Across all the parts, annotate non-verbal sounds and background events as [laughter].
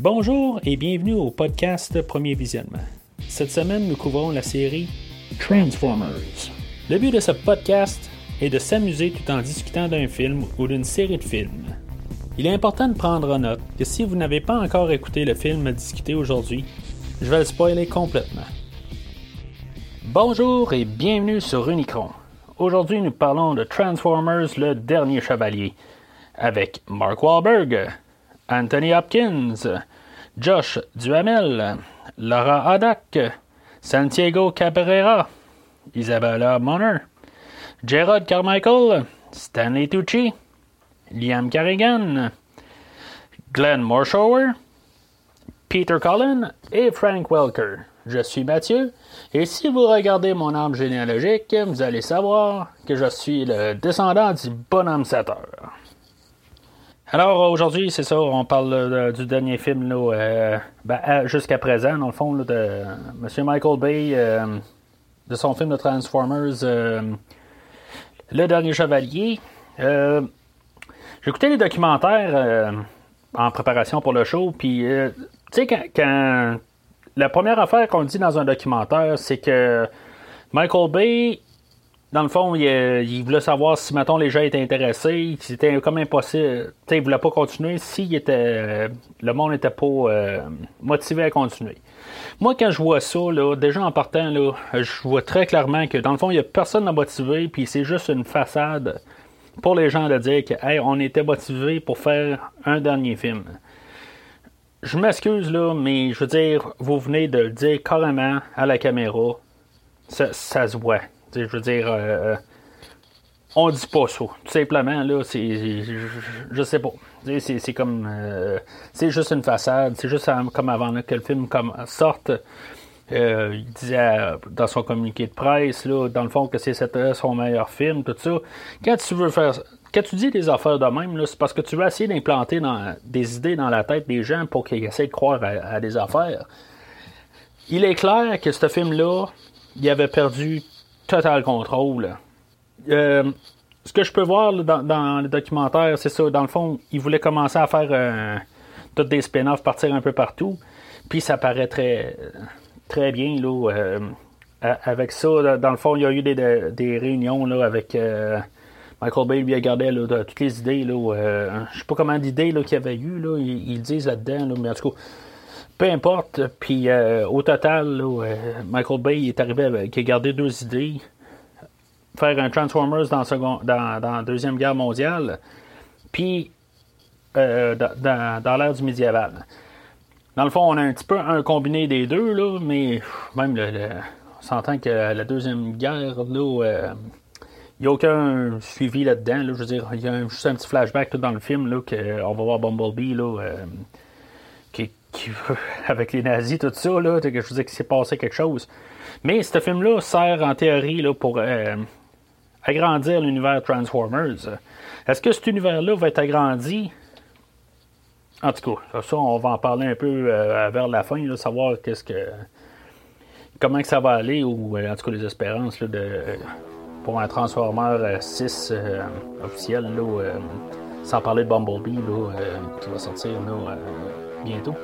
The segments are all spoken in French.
Bonjour et bienvenue au podcast Premier Visionnement. Cette semaine, nous couvrons la série Transformers. Le but de ce podcast est de s'amuser tout en discutant d'un film ou d'une série de films. Il est important de prendre en note que si vous n'avez pas encore écouté le film à discuter aujourd'hui, je vais le spoiler complètement. Bonjour et bienvenue sur Unicron. Aujourd'hui, nous parlons de Transformers le dernier chevalier avec Mark Wahlberg, Anthony Hopkins, Josh Duhamel, Laura Haddock, Santiago Cabrera, Isabella Moner, Gerard Carmichael, Stanley Tucci, Liam Carrigan, Glenn Morshower, Peter Cullen et Frank Welker. Je suis Mathieu, et si vous regardez mon arbre généalogique, vous allez savoir que je suis le descendant du bonhomme Sateur. Alors aujourd'hui, c'est ça, on parle du dernier film euh, ben, jusqu'à présent, dans le fond, de M. Michael Bay, euh, de son film de Transformers, euh, Le Dernier Chevalier. J'écoutais les documentaires en préparation pour le show, puis tu sais, quand, la première affaire qu'on dit dans un documentaire, c'est que Michael Bay dans le fond, il, voulait savoir si, mettons, les gens étaient intéressés. C'était comme impossible. sais, il voulait pas continuer si était, le monde n'était pas euh, motivé à continuer. Moi, quand je vois ça, là, déjà en partant, là, je vois très clairement que, dans le fond, il n'y a personne à motiver, puis c'est juste une façade pour les gens de dire que, on était motivé pour faire un dernier film. Je m'excuse, là, mais je veux dire, vous venez de le dire carrément à la caméra. Ça se voit je veux dire, euh, euh, on dit pas ça. Tout simplement, là, c'est. Je, sais pas. C'est comme. Euh, c'est juste une façade. C'est juste comme avant que le film comme, sorte. il disait dans son communiqué de presse, là, dans le fond, que c'est son meilleur film, tout ça. Quand tu veux faire. Quand tu dis des affaires de même, c'est parce que tu veux essayer d'implanter des idées dans la tête des gens pour qu'ils essaient de croire à des affaires. Il est clair que ce film-là, il avait perdu total contrôle. Euh, ce que je peux voir dans, le documentaire, c'est ça. Dans le fond, ils voulaient commencer à faire euh, des spin-offs, partir un peu partout. Puis ça paraît très, très bien là, euh, avec ça. Dans le fond, il y a eu des, réunions là, avec Michael Bay. Lui a gardé toutes les idées. Là, je sais pas comment d'idées qu'il y avait eu. Là, ils, disent là-dedans. mais en tout cas, peu importe. Puis euh, au total, euh, Michael Bay est arrivé avec, il a gardé deux idées. Faire un Transformers dans, la Deuxième Guerre mondiale, puis euh, dans, l'ère du médiéval. Dans le fond, on a un petit peu un combiné des deux, là, mais même on s'entend que la Deuxième Guerre, là, il n'y a aucun suivi là-dedans. je veux dire, il y a juste un petit flashback tout dans le film là, qu'on va voir Bumblebee là, [laughs] avec les nazis, tout ça, là, je vous dis qu'il s'est passé quelque chose. Mais ce film-là sert en théorie là, pour euh, agrandir l'univers Transformers. Est-ce que cet univers-là va être agrandi? En tout cas, ça, on va en parler un peu euh, vers la fin, savoir qu'est-ce que. comment que ça va aller, ou euh, en tout cas les espérances pour un Transformer 6 officiel, là, sans parler de Bumblebee qui va sortir là, bientôt.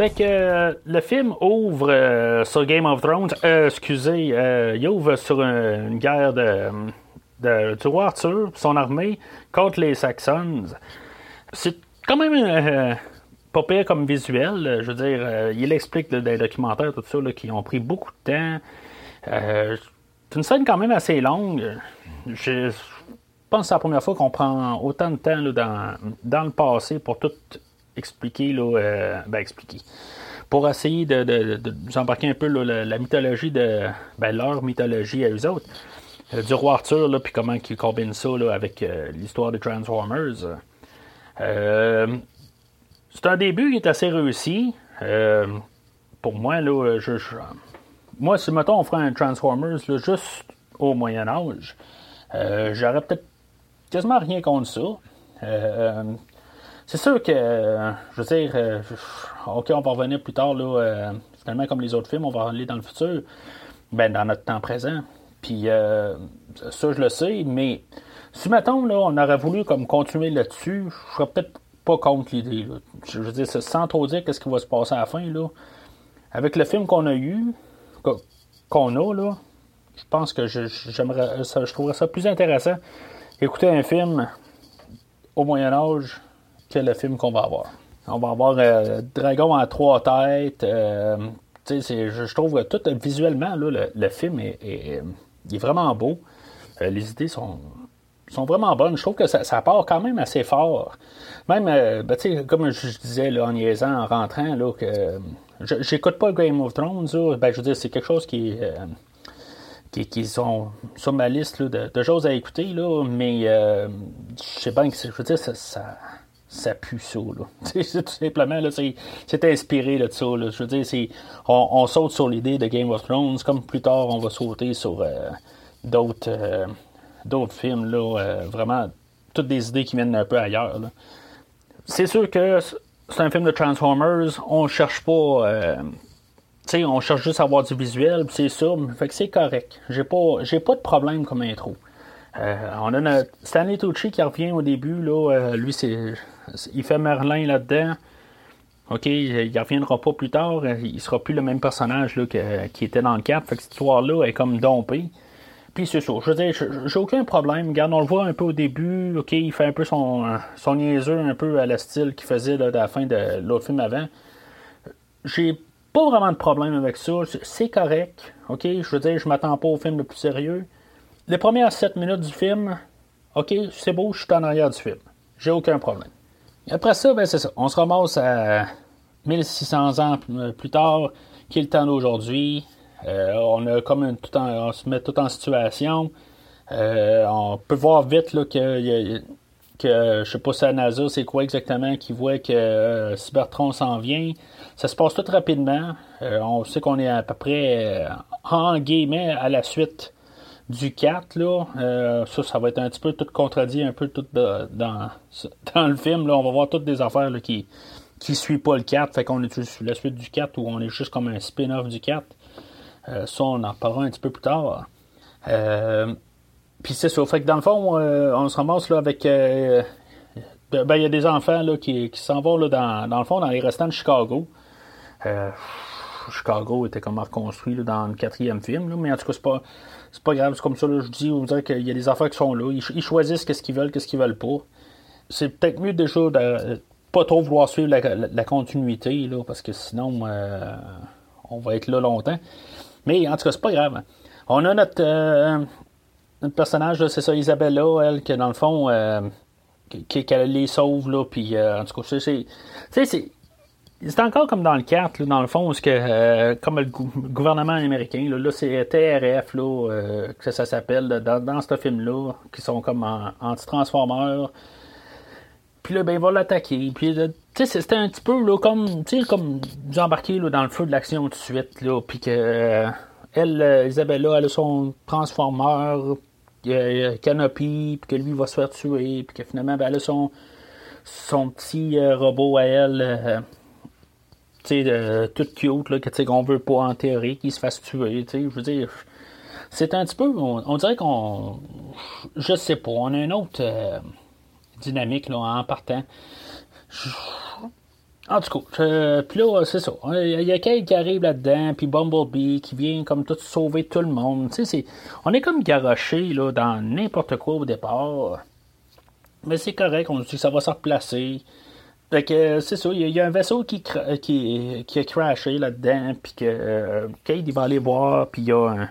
Fait que euh, le film ouvre euh, sur Game of Thrones, euh, excusez, il ouvre sur une, guerre de, de, du roi Arthur, son armée, contre les Saxons. C'est quand même pas pire comme visuel. Je veux dire, il explique des documentaires, tout ça, qui ont pris beaucoup de temps. Euh, c'est une scène quand même assez longue. Je pense que c'est la première fois qu'on prend autant de temps dans, le passé pour tout expliquer. Euh, ben, expliquer. Pour essayer de, de, nous embarquer un peu la, mythologie de. Ben, leur mythologie à eux autres. Euh, du roi Arthur, puis comment ils combinent ça avec l'histoire des Transformers. c'est un début qui est assez réussi. pour moi, là, je moi, si mettons on ferait un Transformers juste au Moyen Âge, euh, j'aurais peut-être quasiment rien contre ça. Euh, euh, c'est sûr que, je veux dire, ok, on va revenir plus tard, là, finalement, comme les autres films, on va aller dans le futur, ben, dans notre temps présent. Puis ça, je le sais, mais si, mettons, là, on aurait voulu comme continuer là-dessus, je serais peut-être pas contre l'idée. Je veux dire, sans trop dire qu'est-ce qui va se passer à la fin, là. Avec le film qu'on a eu, qu'on a, là, je pense que j'aimerais ça, je trouverais ça plus intéressant écouter un film au Moyen Âge que le film qu'on va avoir. On va avoir euh, Dragon à trois têtes. Euh, je, trouve que tout visuellement, le, film est, est, vraiment beau. Euh, les idées sont, sont vraiment bonnes. Je trouve que ça, part quand même assez fort. Même, ben, comme je disais là, en niaisant, en rentrant, là, que j'écoute pas Game of Thrones. ben, je veux dire, c'est quelque chose qui qui, sont sur ma liste de, choses à écouter, là, mais euh, je sais que je veux dire, ça, ça, pue ça. Là. [laughs] tout simplement, là, c'est, inspiré de ça. Là. Je veux dire, c'est, on, saute sur l'idée de Game of Thrones, comme plus tard, on va sauter sur euh, d'autres, euh, d'autres films. Là, vraiment, toutes des idées qui viennent un peu ailleurs. C'est sûr que c'est un film de Transformers. On cherche pas on cherche juste à avoir du visuel, c'est ça, fait que c'est correct. J'ai pas, j'ai pas de problème comme intro. Euh, on a notre Stanley Tucci qui revient au début, là, euh, lui, c'est, il fait Merlin là-dedans. OK, il reviendra pas plus tard. Il sera plus le même personnage là, qui était dans le cap. Fait que cette histoire-là est comme dompée. Puis c'est ça. Je veux dire, j'ai aucun problème. Regarde, on le voit un peu au début. OK, il fait un peu son, son niaiseux, un peu à la style qu'il faisait à la fin de l'autre film avant. J'ai pas vraiment de problème avec ça. C'est correct. OK? Je veux dire, je m'attends pas au film le plus sérieux. Les premières 7 minutes du film, OK, c'est beau, je suis en arrière du film. J'ai aucun problème. après ça, ben c'est ça. On se ramasse à 1600 ans plus tard, qui est le temps d'aujourd'hui. Euh, on se met tout en situation. Euh, on peut voir vite là, que, que je sais pas si à NASA, c'est quoi exactement qui voit que euh, Cybertron s'en vient. Ça se passe tout rapidement. On sait qu'on est à peu près en guillemets à la suite du 4. Là. Ça, ça va être un petit peu tout contredit, un peu tout [laughs] dans, le film. Là. On va voir toutes des affaires qui qui suivent pas le 4. Fait qu'on est sur la suite du 4 où on est juste comme un spin-off du 4. Ça, on en parlera un petit peu plus tard. Puis c'est ça. Fait que dans le fond, on se ramasse là, avec. ben, il y a des enfants là, qui, qui s'en vont là, dans, dans le fond dans les restants de Chicago. Euh, Chicago était comme reconstruit dans le quatrième film, mais en tout cas, c'est pas, c'est pas grave. C'est comme ça, je dis, vous dire qu'il y a des affaires qui sont là. Ils, choisissent qu'est-ce qu'ils veulent, qu'est-ce qu'ils veulent pas. C'est peut-être mieux déjà de pas trop vouloir suivre la, continuité, là, parce que sinon, euh, on va être là longtemps. Mais en tout cas, c'est pas grave. On a notre, euh, personnage, c'est ça, Isabella, elle, qui dans le fond, qu'elle les sauve, là, puis en tout cas, c'est. c'est c'est encore comme dans le 4, dans le fond, que, euh, comme le, gouvernement américain, là, c'est TRF, là, euh, que ça s'appelle, dans, ce film-là, qui sont comme anti-transformeurs. Puis là, ben, il va l'attaquer. Puis, c'était un petit peu, là, comme, comme embarquer là, dans le feu de l'action tout de suite, là, puis que, euh, elle, Isabella, elle a son transformeur, Canopy, puis que lui, va se faire tuer, puis que finalement, ben, elle a son, son petit robot à elle sais, tout cute, là, que, qu'on veut pas en théorie qu'il se fasse tuer, je veux dire, c'est un petit peu, on, dirait qu'on, je sais pas, on a une autre euh, dynamique, là, en partant. En tout cas, puis là, c'est ça. Il y a Kate qui arrive là-dedans, puis Bumblebee qui vient comme tout sauver tout le monde. Tu sais, on est comme garoché là, dans n'importe quoi au départ. Mais c'est correct, on dit que ça va se replacer. Fait que c'est ça, il y, a un vaisseau qui, qui, qui a crashé là-dedans, puis que euh, Kate il va aller voir, puis il y a un,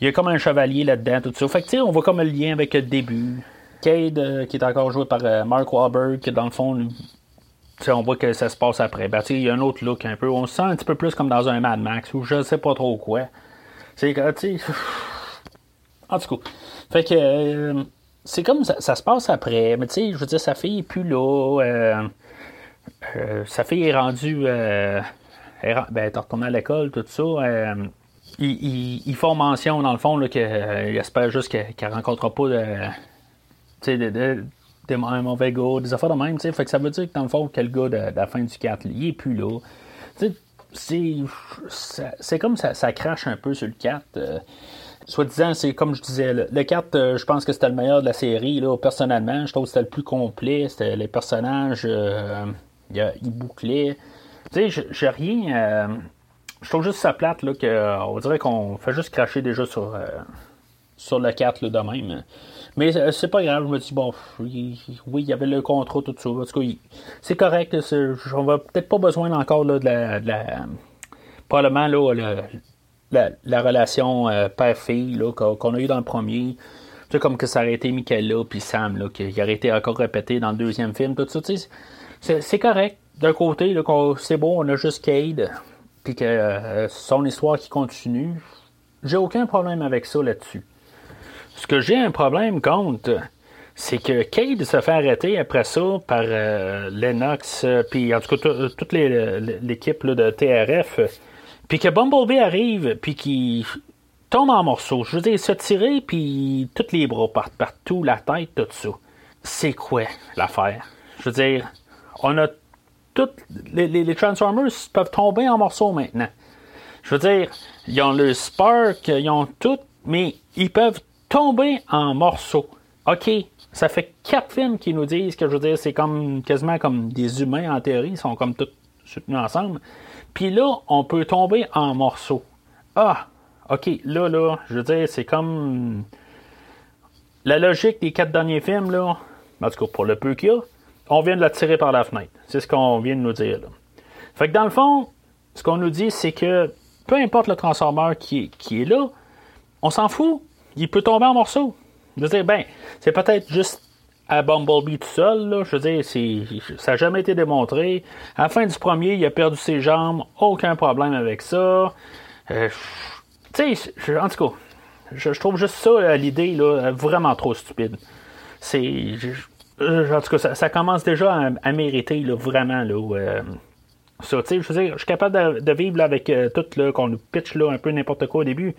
il y a comme un chevalier là-dedans, tout ça. Fait que tu sais, on voit comme le lien avec le début. Euh, qui est encore joué par euh, Mark Wahlberg, qui dans le fond, on voit que ça se passe après. Ben, il y a un autre look un peu. On se sent un petit peu plus comme dans un Mad Max, ou je sais pas trop quoi. C'est tu. [sighs] En tout cas. Fait que. c'est comme ça, ça, se passe après, mais tu sais, je veux dire, sa fille est plus là. Euh, sa fille est rendue. Euh, elle, ben, est retournée à l'école, tout ça. Euh, ils, font mention, dans le fond, qu'ils espèrent juste qu'elle ne rencontrera pas de, des mauvais gars, des affaires de même. Fait que ça veut dire que, dans le fond, quel gars de, la fin du 4, il est plus là. C'est, comme ça, ça crache un peu sur le 4. soi-disant, c'est comme je disais, le, 4, je pense que c'était le meilleur de la série, là, personnellement. Je trouve que c'était le plus complet. C'était les personnages, ils bouclaient. Tu sais, j'ai rien. je trouve juste ça plate, là, qu'on dirait qu'on fait juste cracher déjà sur, sur le 4 là, de même. Mais euh, c'est pas grave, je me dis, bon, oui, il y avait le contrat, tout ça. En tout c'est correct. On va peut-être pas besoin encore là, de, la. Probablement là, la, relation euh, père-fille qu'on a eu dans le premier. Tu sais, comme que ça aurait été Michaela puis Sam, là, qui aurait été encore répété dans le deuxième film, tout ça. C'est correct. D'un côté, c'est bon, on a juste Cade, puis que euh, son histoire qui continue. J'ai aucun problème avec ça là-dessus. Ce que j'ai un problème contre, c'est que Cade se fait arrêter après ça par euh, Lennox, euh, puis en tout cas toute l'équipe de TRF, puis que Bumblebee arrive, puis qu'il tombe en morceaux. Je veux dire, se tirer, puis tous les bras partent partout, la tête, tout ça. C'est quoi l'affaire? Je veux dire, on a toutes. Les, les, Transformers peuvent tomber en morceaux maintenant. Je veux dire, ils ont le Spark, ils ont tout, mais ils peuvent tomber en morceaux. OK, ça fait quatre films qui nous disent que je veux dire, c'est comme quasiment comme des humains en théorie, ils sont comme tous soutenus ensemble. Puis là, on peut tomber en morceaux. Ah, OK, là, là, je veux dire, c'est comme la logique des quatre derniers films, là, en tout cas pour le peu qu'il y a, on vient de la tirer par la fenêtre. C'est ce qu'on vient de nous dire. Là. Fait que dans le fond, ce qu'on nous dit, c'est que peu importe le transformeur qui qui est là, on s'en fout il peut tomber en morceaux. Je veux dire, ben, c'est peut-être juste à Bumblebee tout seul, là. Je veux dire, ça n'a jamais été démontré. À la fin du premier, il a perdu ses jambes, aucun problème avec ça. Euh, tu sais, en tout cas, je, trouve juste ça, l'idée, là, vraiment trop stupide. C'est. En tout cas, ça, commence déjà à, mériter, là, vraiment, là. Euh, ça, je veux dire, je suis capable de, vivre avec euh, tout, là, qu'on nous pitch, là, un peu n'importe quoi au début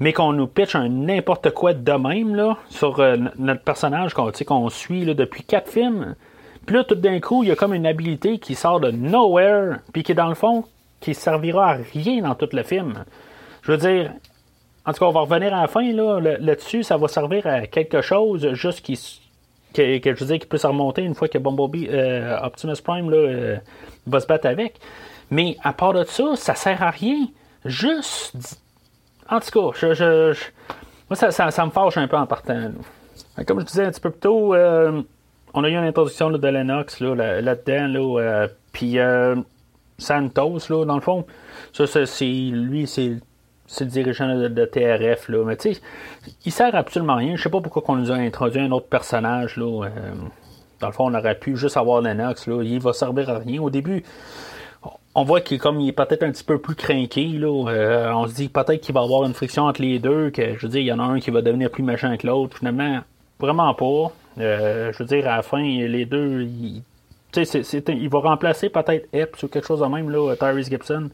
mais qu'on nous pitch un n'importe quoi de même là, sur euh, notre personnage qu'on qu'on suit là, depuis quatre films. Puis là, tout d'un coup, il y a comme une habilité qui sort de nowhere, puis qui, dans le fond, qui servira à rien dans tout le film. Je veux dire, en tout cas, on va revenir à la fin là, là-dessus, ça va servir à quelque chose, juste qui, je veux dire, qui peut se remonter une fois que Bumblebee, euh, Optimus Prime là, euh, va se battre avec. Mais à part de ça, ça sert à rien. Juste en tout cas, moi, ça, me fâche un peu en partant. Comme je disais un petit peu plus tôt, euh, on a eu une introduction de Lennox là, là-dedans, là, euh, puis euh, Santos, là, dans le fond, ça, c'est, lui, c'est, le dirigeant de, TRF, là, mais tu sais, il sert absolument rien. Je sais pas pourquoi on nous a introduit un autre personnage, là. dans le fond, on aurait pu juste avoir Lennox, là. Il va servir à rien. Au début, on voit qu'il comme il est peut-être un petit peu plus craqué. Euh, on se dit peut-être qu'il va y avoir une friction entre les deux, que je veux dire, il y en a un qui va devenir plus méchant que l'autre. Finalement, vraiment pas. Euh, je veux dire, à la fin, les deux, il, il va remplacer peut-être Epps ou quelque chose de même, là, Tyrese Gibson,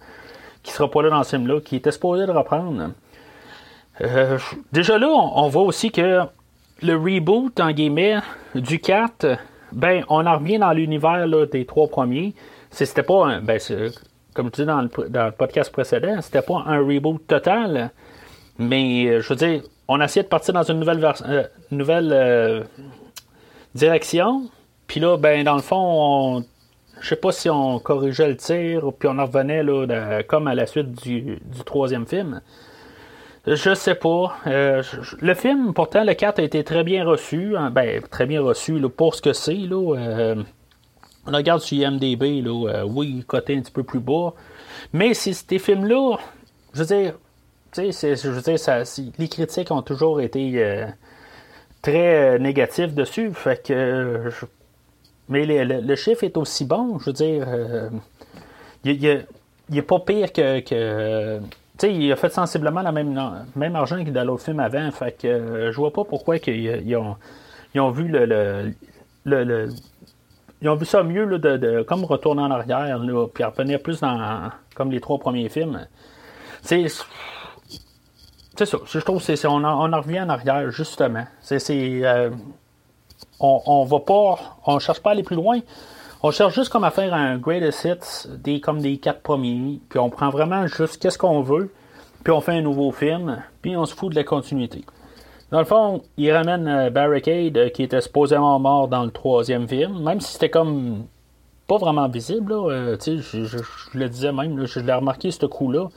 qui sera pas là dans ce film-là, qui était supposé de reprendre. Euh, déjà là, on, voit aussi que le reboot, en guillemets, du 4, ben, on en revient dans l'univers des trois premiers c'était pas un, ben, comme tu dis dans le, podcast précédent, c'était pas un reboot total, mais euh, je veux dire, on a essayé de partir dans une nouvelle, euh, nouvelle euh, direction, puis là, ben dans le fond, on, je sais pas si on corrigeait le tir, puis on en revenait là, comme à la suite du, troisième film. Je sais pas. le film, pourtant, le 4 a été très bien reçu. Hein, ben, très bien reçu pour ce que c'est. On regarde sur IMDB, là, euh, oui, côté un petit peu plus bas. Mais ces films-là, je veux dire, je veux dire, les critiques ont toujours été euh, très euh, négatifs dessus. Fait que. mais le, chiffre est aussi bon, je veux dire. il, il, est pas pire que. sais, il a fait sensiblement la même, même argent que dans l'autre film avant. Fait que je vois pas pourquoi ils, ont, ont vu le, le ils ont vu ça mieux là, de, comme retourner en arrière, là, puis revenir plus dans comme les trois premiers films. C'est c'est ça. Je trouve que c'est, on, en, on revient en arrière, justement. C'est, euh, on, on va pas. On cherche pas à aller plus loin. On cherche juste comme à faire un greatest hits des, comme des quatre premiers. Puis on prend vraiment juste qu'est-ce qu'on veut. puis on fait un nouveau film, puis on se fout de la continuité. Dans le fond, il ramène Barricade, qui était supposément mort dans le troisième film, même si c'était comme pas vraiment visible. Là, je, je, le disais même, je l'ai remarqué ce coup-là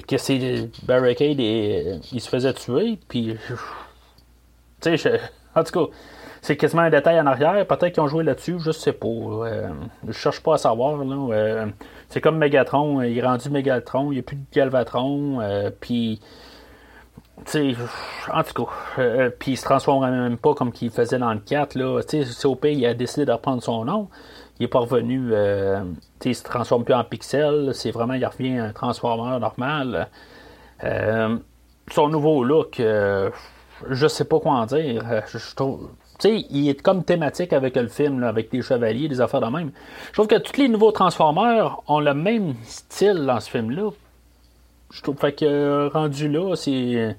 que c'est Barricade et il se faisait tuer, puis [laughs] en tout cas, c'est quasiment un détail en arrière. Peut-être qu'ils ont joué là-dessus, je sais pas. Euh, je cherche pas à savoir. Là, euh, c'est comme Megatron, il est rendu Megatron, il n'y a plus de Galvatron, euh, puis sais, en tout cas, puis il se transforme même pas comme qu'il faisait dans le 4. Là. COP, il a décidé de reprendre son nom. Il est pas revenu, euh, il se transforme plus en pixel. C'est vraiment, il revient un transformeur normal. son nouveau look, je sais pas quoi en dire. Euh, je, trouve. Tu sais, il est comme thématique avec le film, avec des chevaliers, des affaires de même. Je trouve que tous les nouveaux Transformers ont le même style dans ce film-là. Je trouve que rendu là, c'est.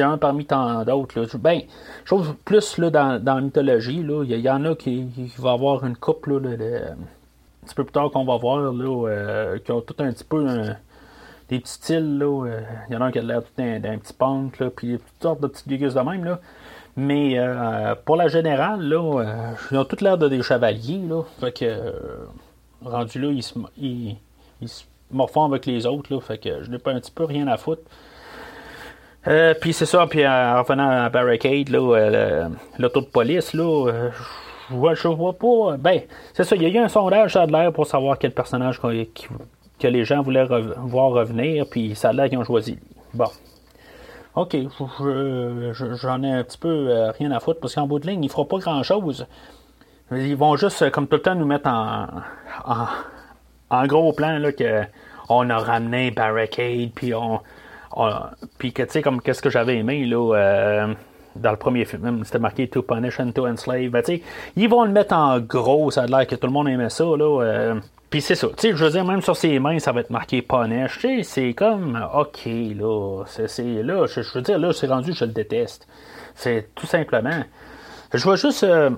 Un parmi tant d'autres. Ben, je trouve plus là, dans, dans la mythologie, il y, en a qui, qui va avoir une couple là, un petit peu plus tard qu'on va voir là, euh, qui ont tout un petit peu des petits styles. Euh, il y en a qui a l'air d'un, petit punk, là, puis toutes sortes de petites dégueuses de même. Là. Mais euh, pour la générale, là, euh, ils ont toutes l'air de des chevaliers. Là, fait que rendu là, ils se, ils, avec les autres. Là, fait que je n'ai pas un petit peu rien à foutre. puis c'est ça, puis en revenant à Barricade, là, l'auto de police, là, je vois, je vois pas. Ben, c'est ça, il y a eu un sondage à l'air pour savoir quel personnage que les gens voulaient voir revenir, puis ça a l'air qu'ils ont choisi. Bon. OK, j'en ai un petit peu euh, rien à foutre, parce qu'en bout de ligne, il ne fera pas grand-chose. Ils vont juste, euh, comme tout le temps, nous mettre en, en, gros plan, là, que on a ramené Barricade, puis on, puis que, tu sais, comme qu'est-ce que j'avais aimé, là, euh, dans le premier film, c'était marqué To Punish and To Enslave. Ben, ils vont le mettre en gros, ça a l'air que tout le monde aimait ça, là. Puis c'est ça, tu sais, je veux dire, même sur ses mains, ça va être marqué Punish, c'est comme, ok, là, c'est, là, je, veux dire, là, c'est rendu, je le déteste. C'est tout simplement. Je vais juste euh,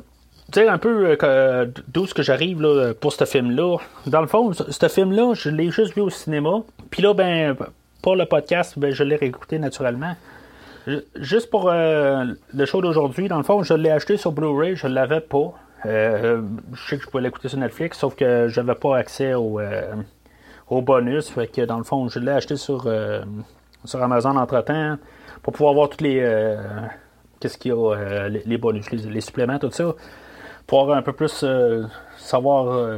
dire un peu euh, d'où ce que j'arrive là, pour ce film-là. Dans le fond, ce film-là, je l'ai juste vu au cinéma. Puis là, ben, pour le podcast, ben, je l'ai réécouté naturellement. Juste pour euh, le show d'aujourd'hui, dans le fond, je l'ai acheté sur Blu-ray, je l'avais pas. Euh, je sais que je pouvais l'écouter sur Netflix, sauf que j'avais pas accès au, au, bonus. Fait que dans le fond, je l'ai acheté sur, sur Amazon entre temps pour pouvoir voir tous les. Qu'est-ce qu'il y a, les, bonus, les, suppléments, tout ça. Pour un peu plus savoir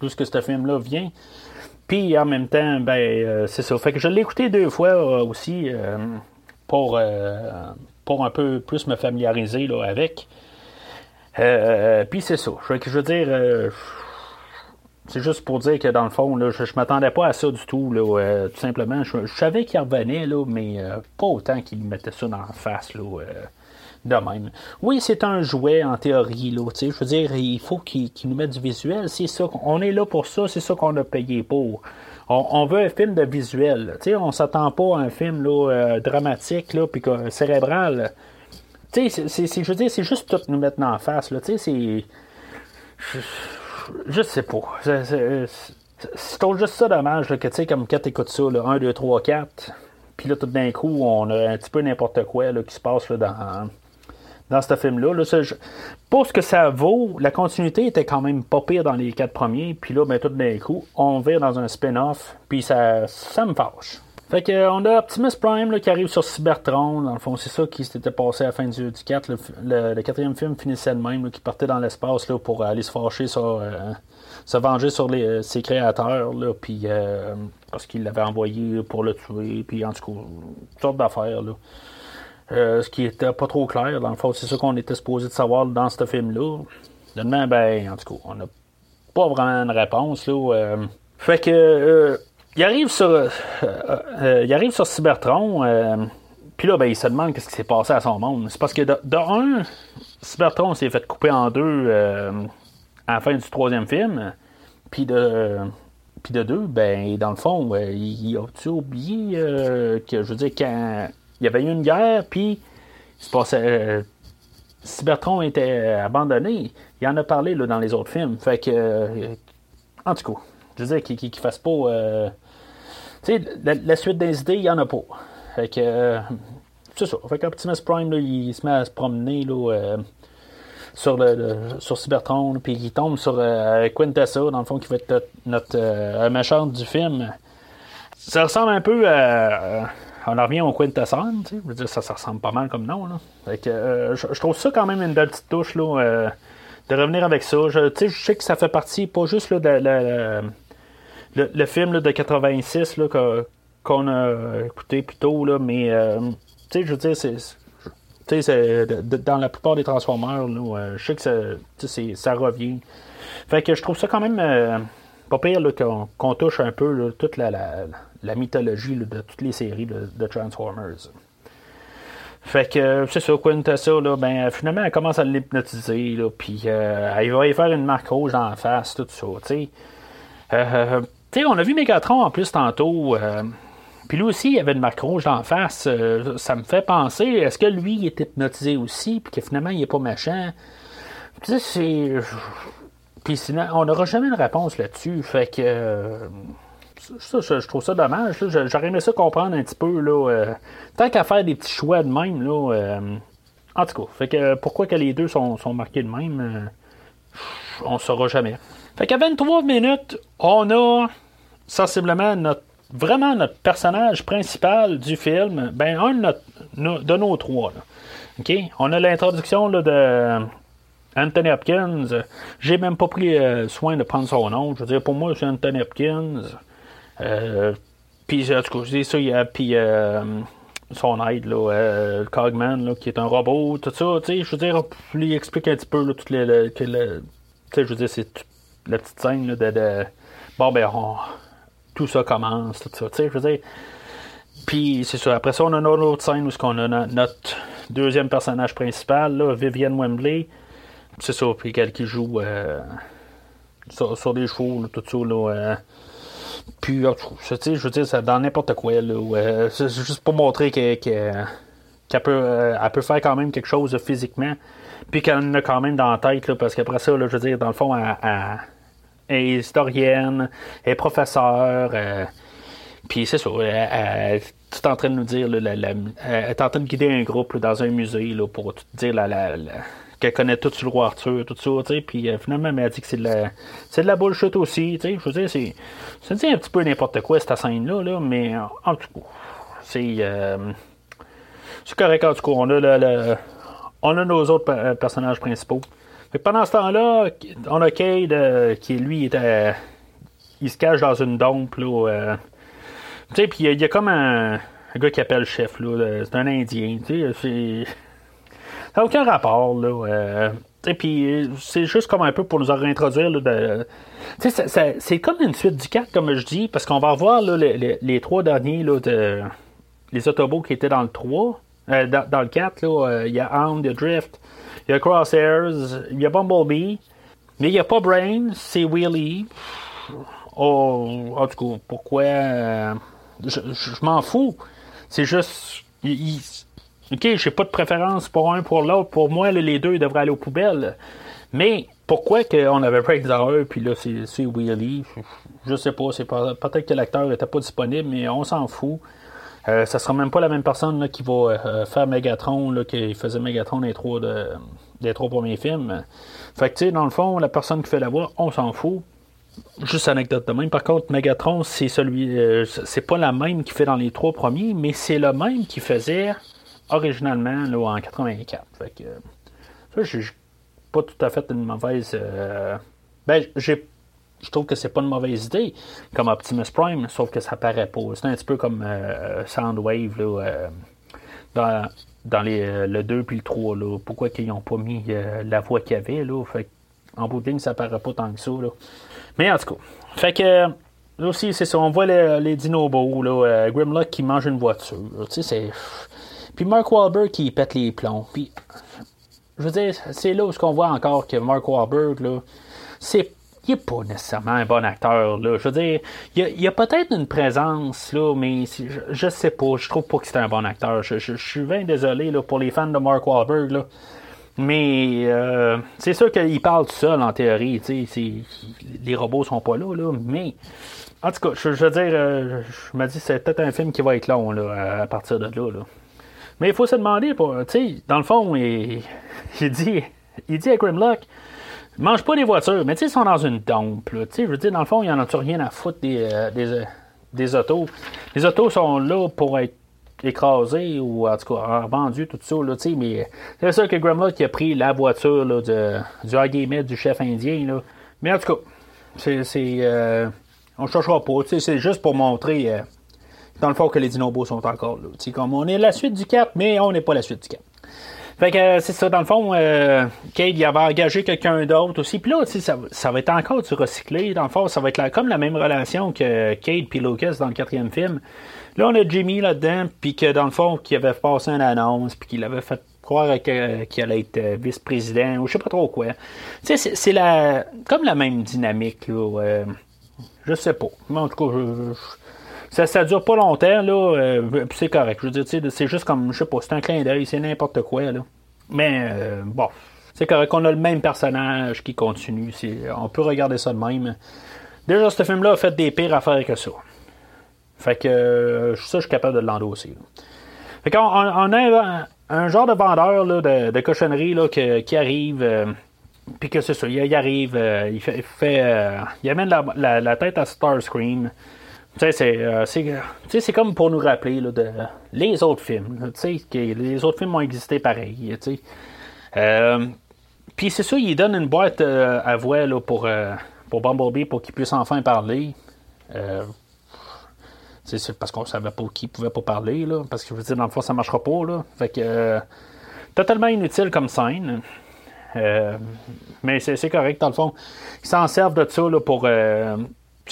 d'où ce que ce film-là vient. Puis en même temps, ben c'est ça. Fait que je l'ai écouté deux fois aussi pour, un peu plus me familiariser là, avec. Euh, euh, puis c'est ça. Je, veux dire, euh, c'est juste pour dire que dans le fond, je, ne m'attendais pas à ça du tout. Tout simplement, je, savais qu'il revenait, là, mais pas autant qu'il mettait ça dans la face. De même. Oui, c'est un jouet en théorie, là, je veux dire, il faut qu'il nous mette du visuel, c'est ça, on est là pour ça, c'est ça qu'on a payé pour. On, veut un film de visuel, tu sais, on s'attend pas à un film là, dramatique, là, puis cérébral. Tu sais, je veux dire, c'est juste tout nous mettre en face, là. Tu sais, c'est. Je, sais pas. C'est juste ça dommage, que tu sais, comme quand t'écoutes ça, là, 1, 2, 3, 4, puis là, tout d'un coup, on a un petit peu n'importe quoi là, qui se passe là, dans, dans ce film-là. Là, pour ce que ça vaut, la continuité était quand même pas pire dans les quatre premiers, puis là, ben, tout d'un coup, on vient dans un spin-off, puis ça, ça me fâche. Fait que, euh, on a Optimus Prime qui arrive sur Cybertron. Dans le fond, c'est ça qui s'était passé à la fin du, 4. Le, quatrième film finissait de même, qui partait dans l'espace pour aller se fâcher sur. Euh, se venger sur les, ses créateurs, là, puis, euh, parce qu'il l'avait envoyé pour le tuer, puis en tout cas, toutes sortes d'affaires. Là. Ce qui était pas trop clair, dans le fond, c'est ça qu'on était supposé de savoir dans ce film-là. Demain, ben, en tout cas, on n'a pas vraiment une réponse. Là, fait que il arrive sur, euh, euh, il arrive sur Cybertron, euh, puis là, ben, il se demande qu'est-ce qui s'est passé à son monde. C'est parce que de, un, Cybertron s'est fait couper en deux à la fin du troisième film, puis de, puis de deux, ben, dans le fond, il, a-tu oublié que, je veux dire, quand il y avait eu une guerre, puis passait. Cybertron était abandonné. Il en a parlé là, dans les autres films. Fait que. en tout cas, je veux dire, qu'il ne fasse pas la, la, suite des idées, il n'y en a pas. Fait que. c'est ça. Fait qu'Optimus Prime, il se met à se promener là, sur, le, sur Cybertron, puis il tombe sur Quintessa, dans le fond, qui va être notre méchante du film. Ça ressemble un peu à on en revient au Quintessence, tu sais. Je veux dire, ça, ça ressemble pas mal comme nom, là. Fait que, euh, je, trouve ça quand même une belle petite touche, là, euh, de revenir avec ça. Je, je sais que ça fait partie, pas juste là, de, le, film de 86 là, qu'on a écouté plus tôt, là, mais, euh, tu sais, je veux dire, c'est. c'est dans la plupart des Transformers, là, je sais que ça, ça revient. Fait que je trouve ça quand même pas pire qu'on touche un peu toute la, la, mythologie de toutes les séries de, Transformers. Fait que c'est ça, Quintessa, là, ben, finalement, elle commence à l'hypnotiser, puis euh, elle va y faire une marque rouge en face, tout ça, tu sais. Euh, on a vu Megatron en plus tantôt, euh, puis lui aussi, il avait une marque rouge en face. ça me fait penser, est-ce que lui, il est hypnotisé aussi, puis que finalement, il est pas méchant? Tu sais, c'est puis sinon, on n'aura jamais une réponse là-dessus. Fait que. Euh, je, trouve ça dommage. J'aurais aimé ça comprendre un petit peu. Là, euh, tant qu'à faire des petits choix de même. Là, euh, en tout cas, fait que pourquoi que les deux sont, marqués de même, on ne saura jamais. Fait qu'à 23 minutes, on a sensiblement notre vraiment notre personnage principal du film, ben un de, de nos trois. OK? On a l'introduction de Anthony Hopkins, j'ai même pas pris euh, soin de prendre son nom. Je veux dire, pour moi, c'est Anthony Hopkins. Euh, puis, en tout cas, je ça, il y a puis, euh, son aide, là, Cogman, qui est un robot, tout ça. Tu sais, je veux dire, je lui explique un petit peu toutes les. tu sais, je veux dire, c'est la petite scène là, de, Bon, ben, tout ça commence, tout ça. Tu sais, je veux dire. Puis, c'est ça. Après ça, on a une autre scène où on a notre deuxième personnage principal, là, Vivienne Wembley c'est ça, puis quelqu'un qui joue euh, sur, des chevaux, tout ça, là. Euh, puis, je veux dire, c'est dans n'importe quoi, là. c'est juste pour montrer qu'elle peut, euh, elle peut faire quand même quelque chose physiquement, puis qu'elle en a quand même dans la tête, là, parce qu'après ça, là, je veux dire, dans le fond, elle, est historienne, elle est professeure, puis c'est ça, elle, est en train de nous dire, elle est en train de guider un groupe dans un musée là, pour te dire la, la, qu'elle connaît tout sur le roi Arthur, tout ça, tu puis euh, finalement, elle m'a dit que c'est de la, c'est de la bullshit aussi, je veux dire, c'est, un petit peu n'importe quoi, cette scène-là, là, mais en tout cas, c'est, euh, c'est correct, en tout cas, on a, le, on a nos autres euh, personnages principaux. pendant ce temps-là, on a Cade, qui lui, était, il se cache dans une dompe, là, tu sais, puis il y, a comme un, un gars qui appelle le chef, là, c'est un Indien, c'est ça n'a aucun rapport, là. Euh, et puis, c'est juste comme un peu pour nous réintroduire. Là, c'est comme une suite du 4, comme je dis, parce qu'on va revoir là, les, les, trois derniers, là, les Autobots qui étaient dans le 3. Euh, dans, le 4, euh, il y a Hound, il y a Drift, il y a Crosshairs, il y a Bumblebee, mais il n'y a pas Brain, c'est Wheelie. Oh, en tout cas, pourquoi Je, m'en fous. C'est juste. OK, j'ai pas de préférence pour un pour l'autre. Pour moi, les deux devraient aller aux poubelles. Mais pourquoi qu'on avait Break the puis là, c'est Wheelie Je sais pas. c'est Peut-être que l'acteur n'était pas disponible, mais on s'en fout. Euh, ça sera même pas la même personne qui va euh, faire Megatron, là, qui faisait Megatron des trois, des trois premiers films. Fait que, tu sais, dans le fond, la personne qui fait la voix, on s'en fout. Juste anecdote de même. Par contre, Megatron, c'est celui. Euh, c'est pas la même qui fait dans les trois premiers, mais c'est le même qui faisait originalement là, en 84. Fait que, ça, j'ai pas tout à fait une mauvaise. Euh, ben, j'ai je trouve que c'est pas une mauvaise idée comme Optimus Prime, sauf que ça paraît pas. C'est un petit peu comme euh, Soundwave là, euh, dans, dans les, le 2 puis le 3. Là. Pourquoi qu'ils n'ont pas mis la voix qu'il y avait? Là? Fait en bout de ligne, ça paraît pas tant que ça. Là. Mais en tout cas. Fait que là aussi, c'est ça. On voit les, les dinobos, là, Grimlock qui mange une voiture. Tu sais, c'est. Puis Mark Wahlberg qui pète les plombs. Puis, je veux dire, c'est là où on voit encore que Mark Wahlberg, là, c'est il n'est pas nécessairement un bon acteur. Là. Je veux dire, il y a, peut-être une présence, là, mais je, sais pas. Je trouve pas que c'est un bon acteur. Je, suis bien désolé là, pour les fans de Mark Wahlberg. Là. Mais euh, c'est sûr qu'il parle tout seul en théorie. Les robots sont pas là, là. Mais en tout cas, je, veux dire, euh, je me dis c'est peut-être un film qui va être long là, à, partir de là. là. Mais il faut se demander, dans le fond, il, dit, il dit à Grimlock, mange pas des voitures, mais tu sais, ils sont dans une dompe. Je veux dire, dans le fond, il n'y en a rien à foutre des, des, des autos? Les autos sont là pour être écrasé ou en tout cas vendu tout ça. Là, mais c'est sûr que Grimlock a pris la voiture là, de, du Hagimid du chef indien. Là. Mais en tout cas, c'est. Euh, on cherchera pas. C'est juste pour montrer, euh, dans le fond, que les dinobos sont encore là. Comme on est la suite du cap, mais on n'est pas la suite du cap. Fait que c'est ça, dans le fond, euh, Cade il avait engagé quelqu'un d'autre aussi. Puis là, ça, ça va être encore du recyclé. Dans le fond, ça va être comme la même relation que Cade et Lucas dans le quatrième film. Là, on a Jimmy là-dedans, puis que dans le fond, qui avait passé une annonce, puis qu'il avait fait croire qu'il allait être euh, vice-président, ou je sais pas trop quoi. C'est la, comme la même dynamique, là. Euh, je sais pas. Mais en tout cas, ça, dure pas longtemps, là, euh, c'est correct. Je veux dire, c'est juste comme, je sais pas, c'est un clin d'œil, c'est n'importe quoi, là. Mais, bon, c'est correct, on a le même personnage qui continue. On peut regarder ça de même. Déjà, ce film-là a fait des pires affaires que ça. Fait que euh, ça, je suis capable de l'endosser. Fait qu'on on a un, genre de vendeur de, de cochonnerie là, qui arrive. Euh, puis que c'est ça, il, arrive, euh, il fait, il, amène la, la, tête à Starscream. Tu sais, c'est comme pour nous rappeler là, de les autres films. Tu sais, les autres films ont existé pareil. Sais. Puis c'est ça, il donne une boîte à voix là, pour, pour Bumblebee pour qu'il puisse enfin parler. C'est parce qu'on savait pas qui pouvait pas parler, là, parce que je veux dire, dans le fond, ça marchera pas. Là. Fait que euh, totalement inutile comme scène. Euh, mais c'est correct, dans le fond. Ils s'en servent de ça là, pour,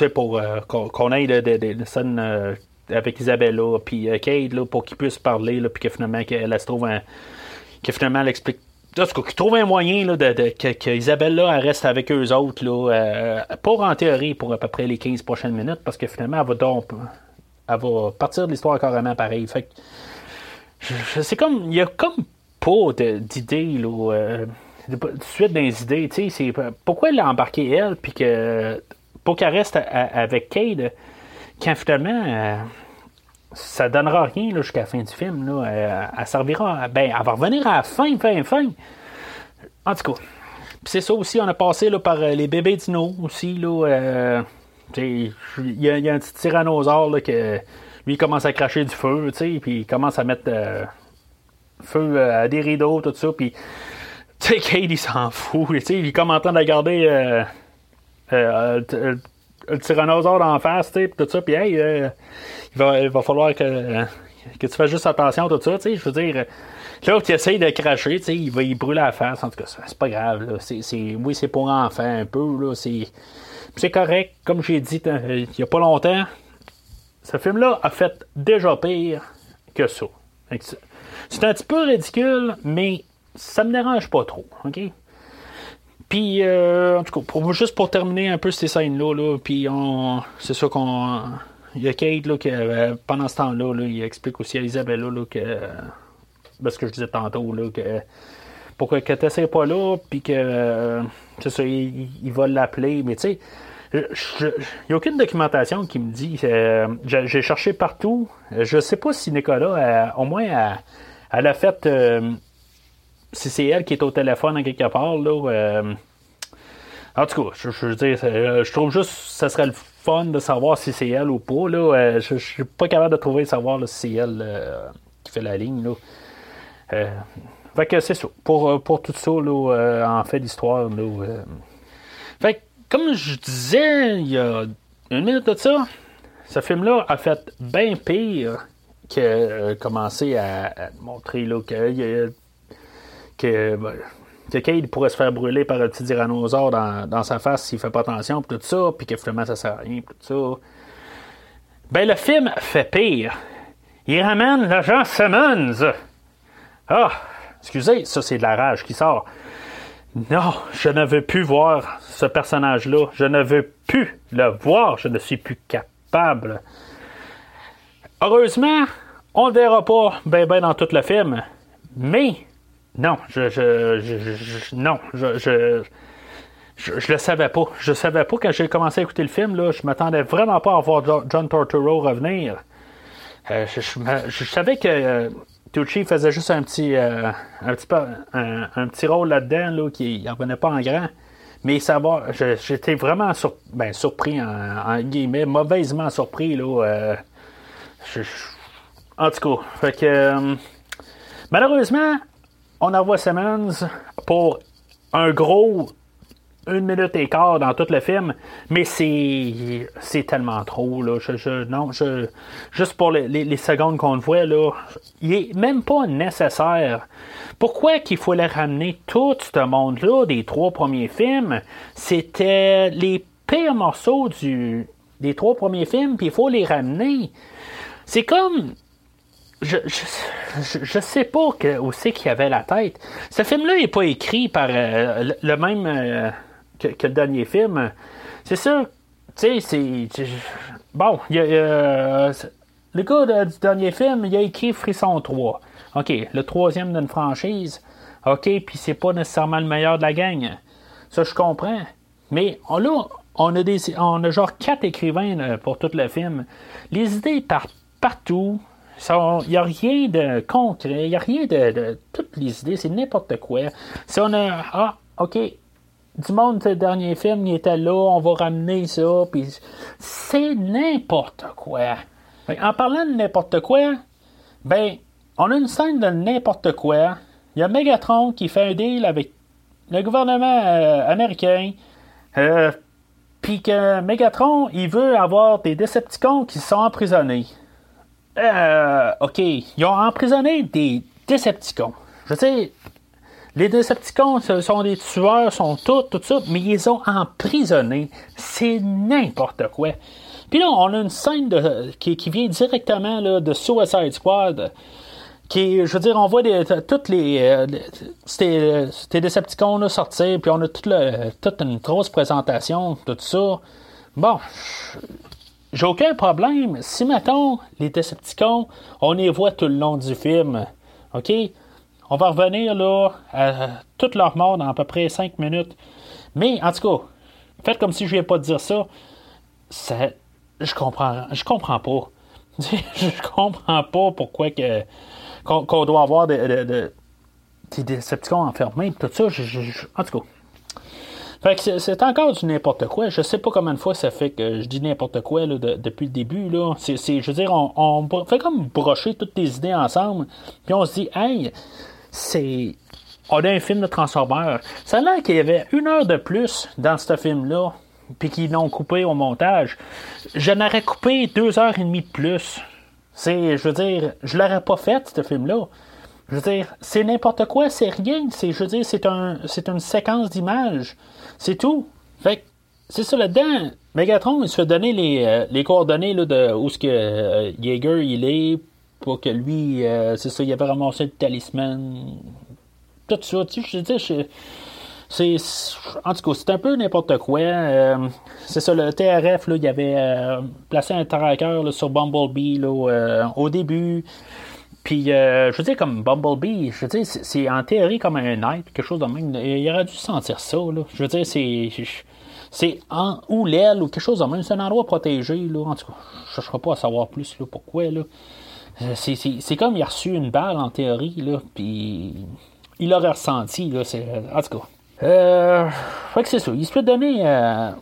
euh, pour qu'on ait des scènes avec Isabella puis Kate là, pour qu'ils puissent parler, puis que finalement qu'elle se trouve un, que finalement elle explique qu'ils trouvent un moyen là, que, Isabelle là, reste avec eux autres, là, pour en théorie, pour à peu près les 15 prochaines minutes, parce que finalement, elle va donc elle va partir de l'histoire carrément pareil. C'est comme. Il y a comme pas d'idées. Euh, de suite des idées, tu sais. Pourquoi elle l'a embarqué elle, puis que. Pour qu'elle reste avec Cade, quand finalement. Euh, ça donnera rien jusqu'à la fin du film. Là. Euh, elle, servira. Ben, elle va revenir à la fin, fin, fin. En tout cas. c'est ça aussi, on a passé là, par les bébés dinos aussi. Là, il y, a un petit tyrannosaure là, que lui commence à cracher du feu, puis il commence à mettre euh, feu euh, à des rideaux, tout ça, puis tu sais, Kate, il s'en fout, il est comme en train de garder euh, le tyrannosaure en face, tu tout ça, puis hey, il, va, il va falloir que, que tu fasses juste attention, tout ça, tu sais, je veux dire, L'autre, qui essaye de cracher, il va y brûler la face. En tout cas, c'est pas grave. Là. oui, c'est pour enfants un peu. Là. C'est, c'est correct, comme j'ai dit il n'y a pas longtemps, ce film-là a fait déjà pire que ça. C'est un petit peu ridicule, mais ça me dérange pas trop, ok? Puis, euh, en tout cas, pour, juste pour terminer un peu ces scènes-là, puis on, c'est ça qu'on... Il y a Kate, là, qui, pendant ce temps-là, il explique aussi à Isabella, là, que... Ben, ce que je disais tantôt, là, que... Pourquoi que tu pas là, puis que... c'est ça, il, va l'appeler, mais tu sais il n'y a aucune documentation qui me dit. Euh, j'ai cherché partout. Je ne sais pas si Nicolas, au moins, elle, a fait. Euh, si c'est elle qui est au téléphone à quelque part, là. Euh, en tout cas, je, veux dire, je trouve juste que ce serait le fun de savoir si c'est elle ou pas. Là. je ne suis pas capable de trouver savoir si c'est elle qui fait la ligne. Là. fait que c'est ça. Pour, pour tout ça, là, en fait, l'histoire. fait que comme je disais il y a une minute de ça, ce film-là a fait bien pire que euh, commencer à, montrer là, que, que, que Cade pourrait se faire brûler par un petit tyrannosaure dans, sa face s'il fait pas attention, pis tout ça, puis que finalement ça sert à rien, pis tout ça. Ben, le film fait pire. Il ramène l'agent Simmons. Ah, excusez, ça c'est de la rage qui sort. Non, je ne veux plus voir ce personnage-là. Je ne veux plus le voir. Je ne suis plus capable. Heureusement, on ne le verra pas ben ben dans tout le film. Mais non, je, je, non, je, je, je, le savais pas. Je savais pas quand j'ai commencé à écouter le film. Là, je m'attendais vraiment pas à voir John Torturo revenir. Euh, je, savais que euh, Tucci faisait juste un petit, euh, un, petit un, petit rôle là-dedans, là, qui ne revenait pas en grand. Mais ça va, j'étais vraiment ben, surpris, en, guillemets, mauvaisement surpris. Là, en tout cas, fait que, malheureusement, on envoie Simmons pour un gros une minute et quart dans tout le film, mais c'est tellement trop là. Je, non, je, juste pour les, secondes qu'on le voit là, il est même pas nécessaire. Pourquoi qu'il faut les ramener tout ce monde-là des trois premiers films? C'était les pires morceaux du des trois premiers films, puis il faut les ramener. C'est comme je, je, sais pas que, où c'est qu'il avait la tête. Ce film-là n'est pas écrit par euh, le, même euh, que, le dernier film. C'est sûr, tu sais, c'est. Bon, il y a, euh, le gars du dernier film, il a écrit Frisson 3. OK, le troisième d'une franchise. OK, puis c'est pas nécessairement le meilleur de la gang. Ça, je comprends. Mais on, là, on a, des, on a genre quatre écrivains pour tout le film. Les idées partent partout. Il n'y a rien de concret, il n'y a rien de, Toutes les idées, c'est n'importe quoi. Si on a. Ah, OK, du monde, le dernier film, il était là, on va ramener ça, puis c'est n'importe quoi. En parlant de n'importe quoi, ben, on a une scène de n'importe quoi. Il y a Megatron qui fait un deal avec le gouvernement euh, américain, euh, puis que Megatron, il veut avoir des Decepticons qui sont emprisonnés. Euh, OK, ils ont emprisonné des Decepticons. Je sais, les Decepticons sont des tueurs, sont tout, tout ça, mais ils ont emprisonnés. C'est n'importe quoi. Puis là, on a une scène de, qui, vient directement de Suicide Squad. Qui, je veux dire, on voit toutes les, euh, Decepticons sortir, puis on a toute une grosse présentation, tout ça. Bon, j'ai aucun problème. Si, mettons, les Decepticons, on les voit tout le long du film, OK? On va revenir là à toute leur mort dans à peu près 5 minutes. Mais en tout cas, faites comme si je ne pas dire ça. je comprends. Je comprends pas. [laughs] je comprends pas pourquoi que, qu'on, doit avoir des, des, des, enfermés. Tout ça, en tout cas. Fait que c'est encore du n'importe quoi. Je sais pas combien de fois ça fait que je dis n'importe quoi depuis le début. Là. C'est, je veux dire, on, fait comme brocher toutes les idées ensemble. Puis on se dit, hey, c'est. On a un film de Transformers. Ça a l'air qu'il y avait une heure de plus dans ce film-là, puis qu'ils l'ont coupé au montage. Je n'aurais coupé deux heures et demie de plus. C'est, je veux dire, je l'aurais pas fait, ce film-là. Je veux dire, c'est n'importe quoi, c'est rien. C'est, je veux dire, c'est un, c'est une séquence d'images. C'est tout. Fait c'est ça là-dedans. Megatron, il se fait donner les, euh, les coordonnées là, de où ce que euh, Jaeger il est pour que lui, euh, c'est ça, il avait ramassé le talisman. Tout ça, tu sais, je dis, c'est. En tout cas, c'est un peu n'importe quoi. C'est ça, le TRF, là, il avait placé un tracker sur Bumblebee là, au début. Puis, je veux dire, comme Bumblebee, je veux dire, c'est en théorie comme un night, quelque chose de même. Il aurait dû sentir ça, là. Je veux dire, c'est. C'est en ou l'aile ou quelque chose de même. C'est un endroit protégé, là. En tout cas, je chercherai pas à savoir plus, là, pourquoi, là. Euh, c'est comme il a reçu une balle en théorie, là, puis il l'aurait ressenti, là, en tout cas. Euh, fait que c'est ça, il se peut donner... Euh,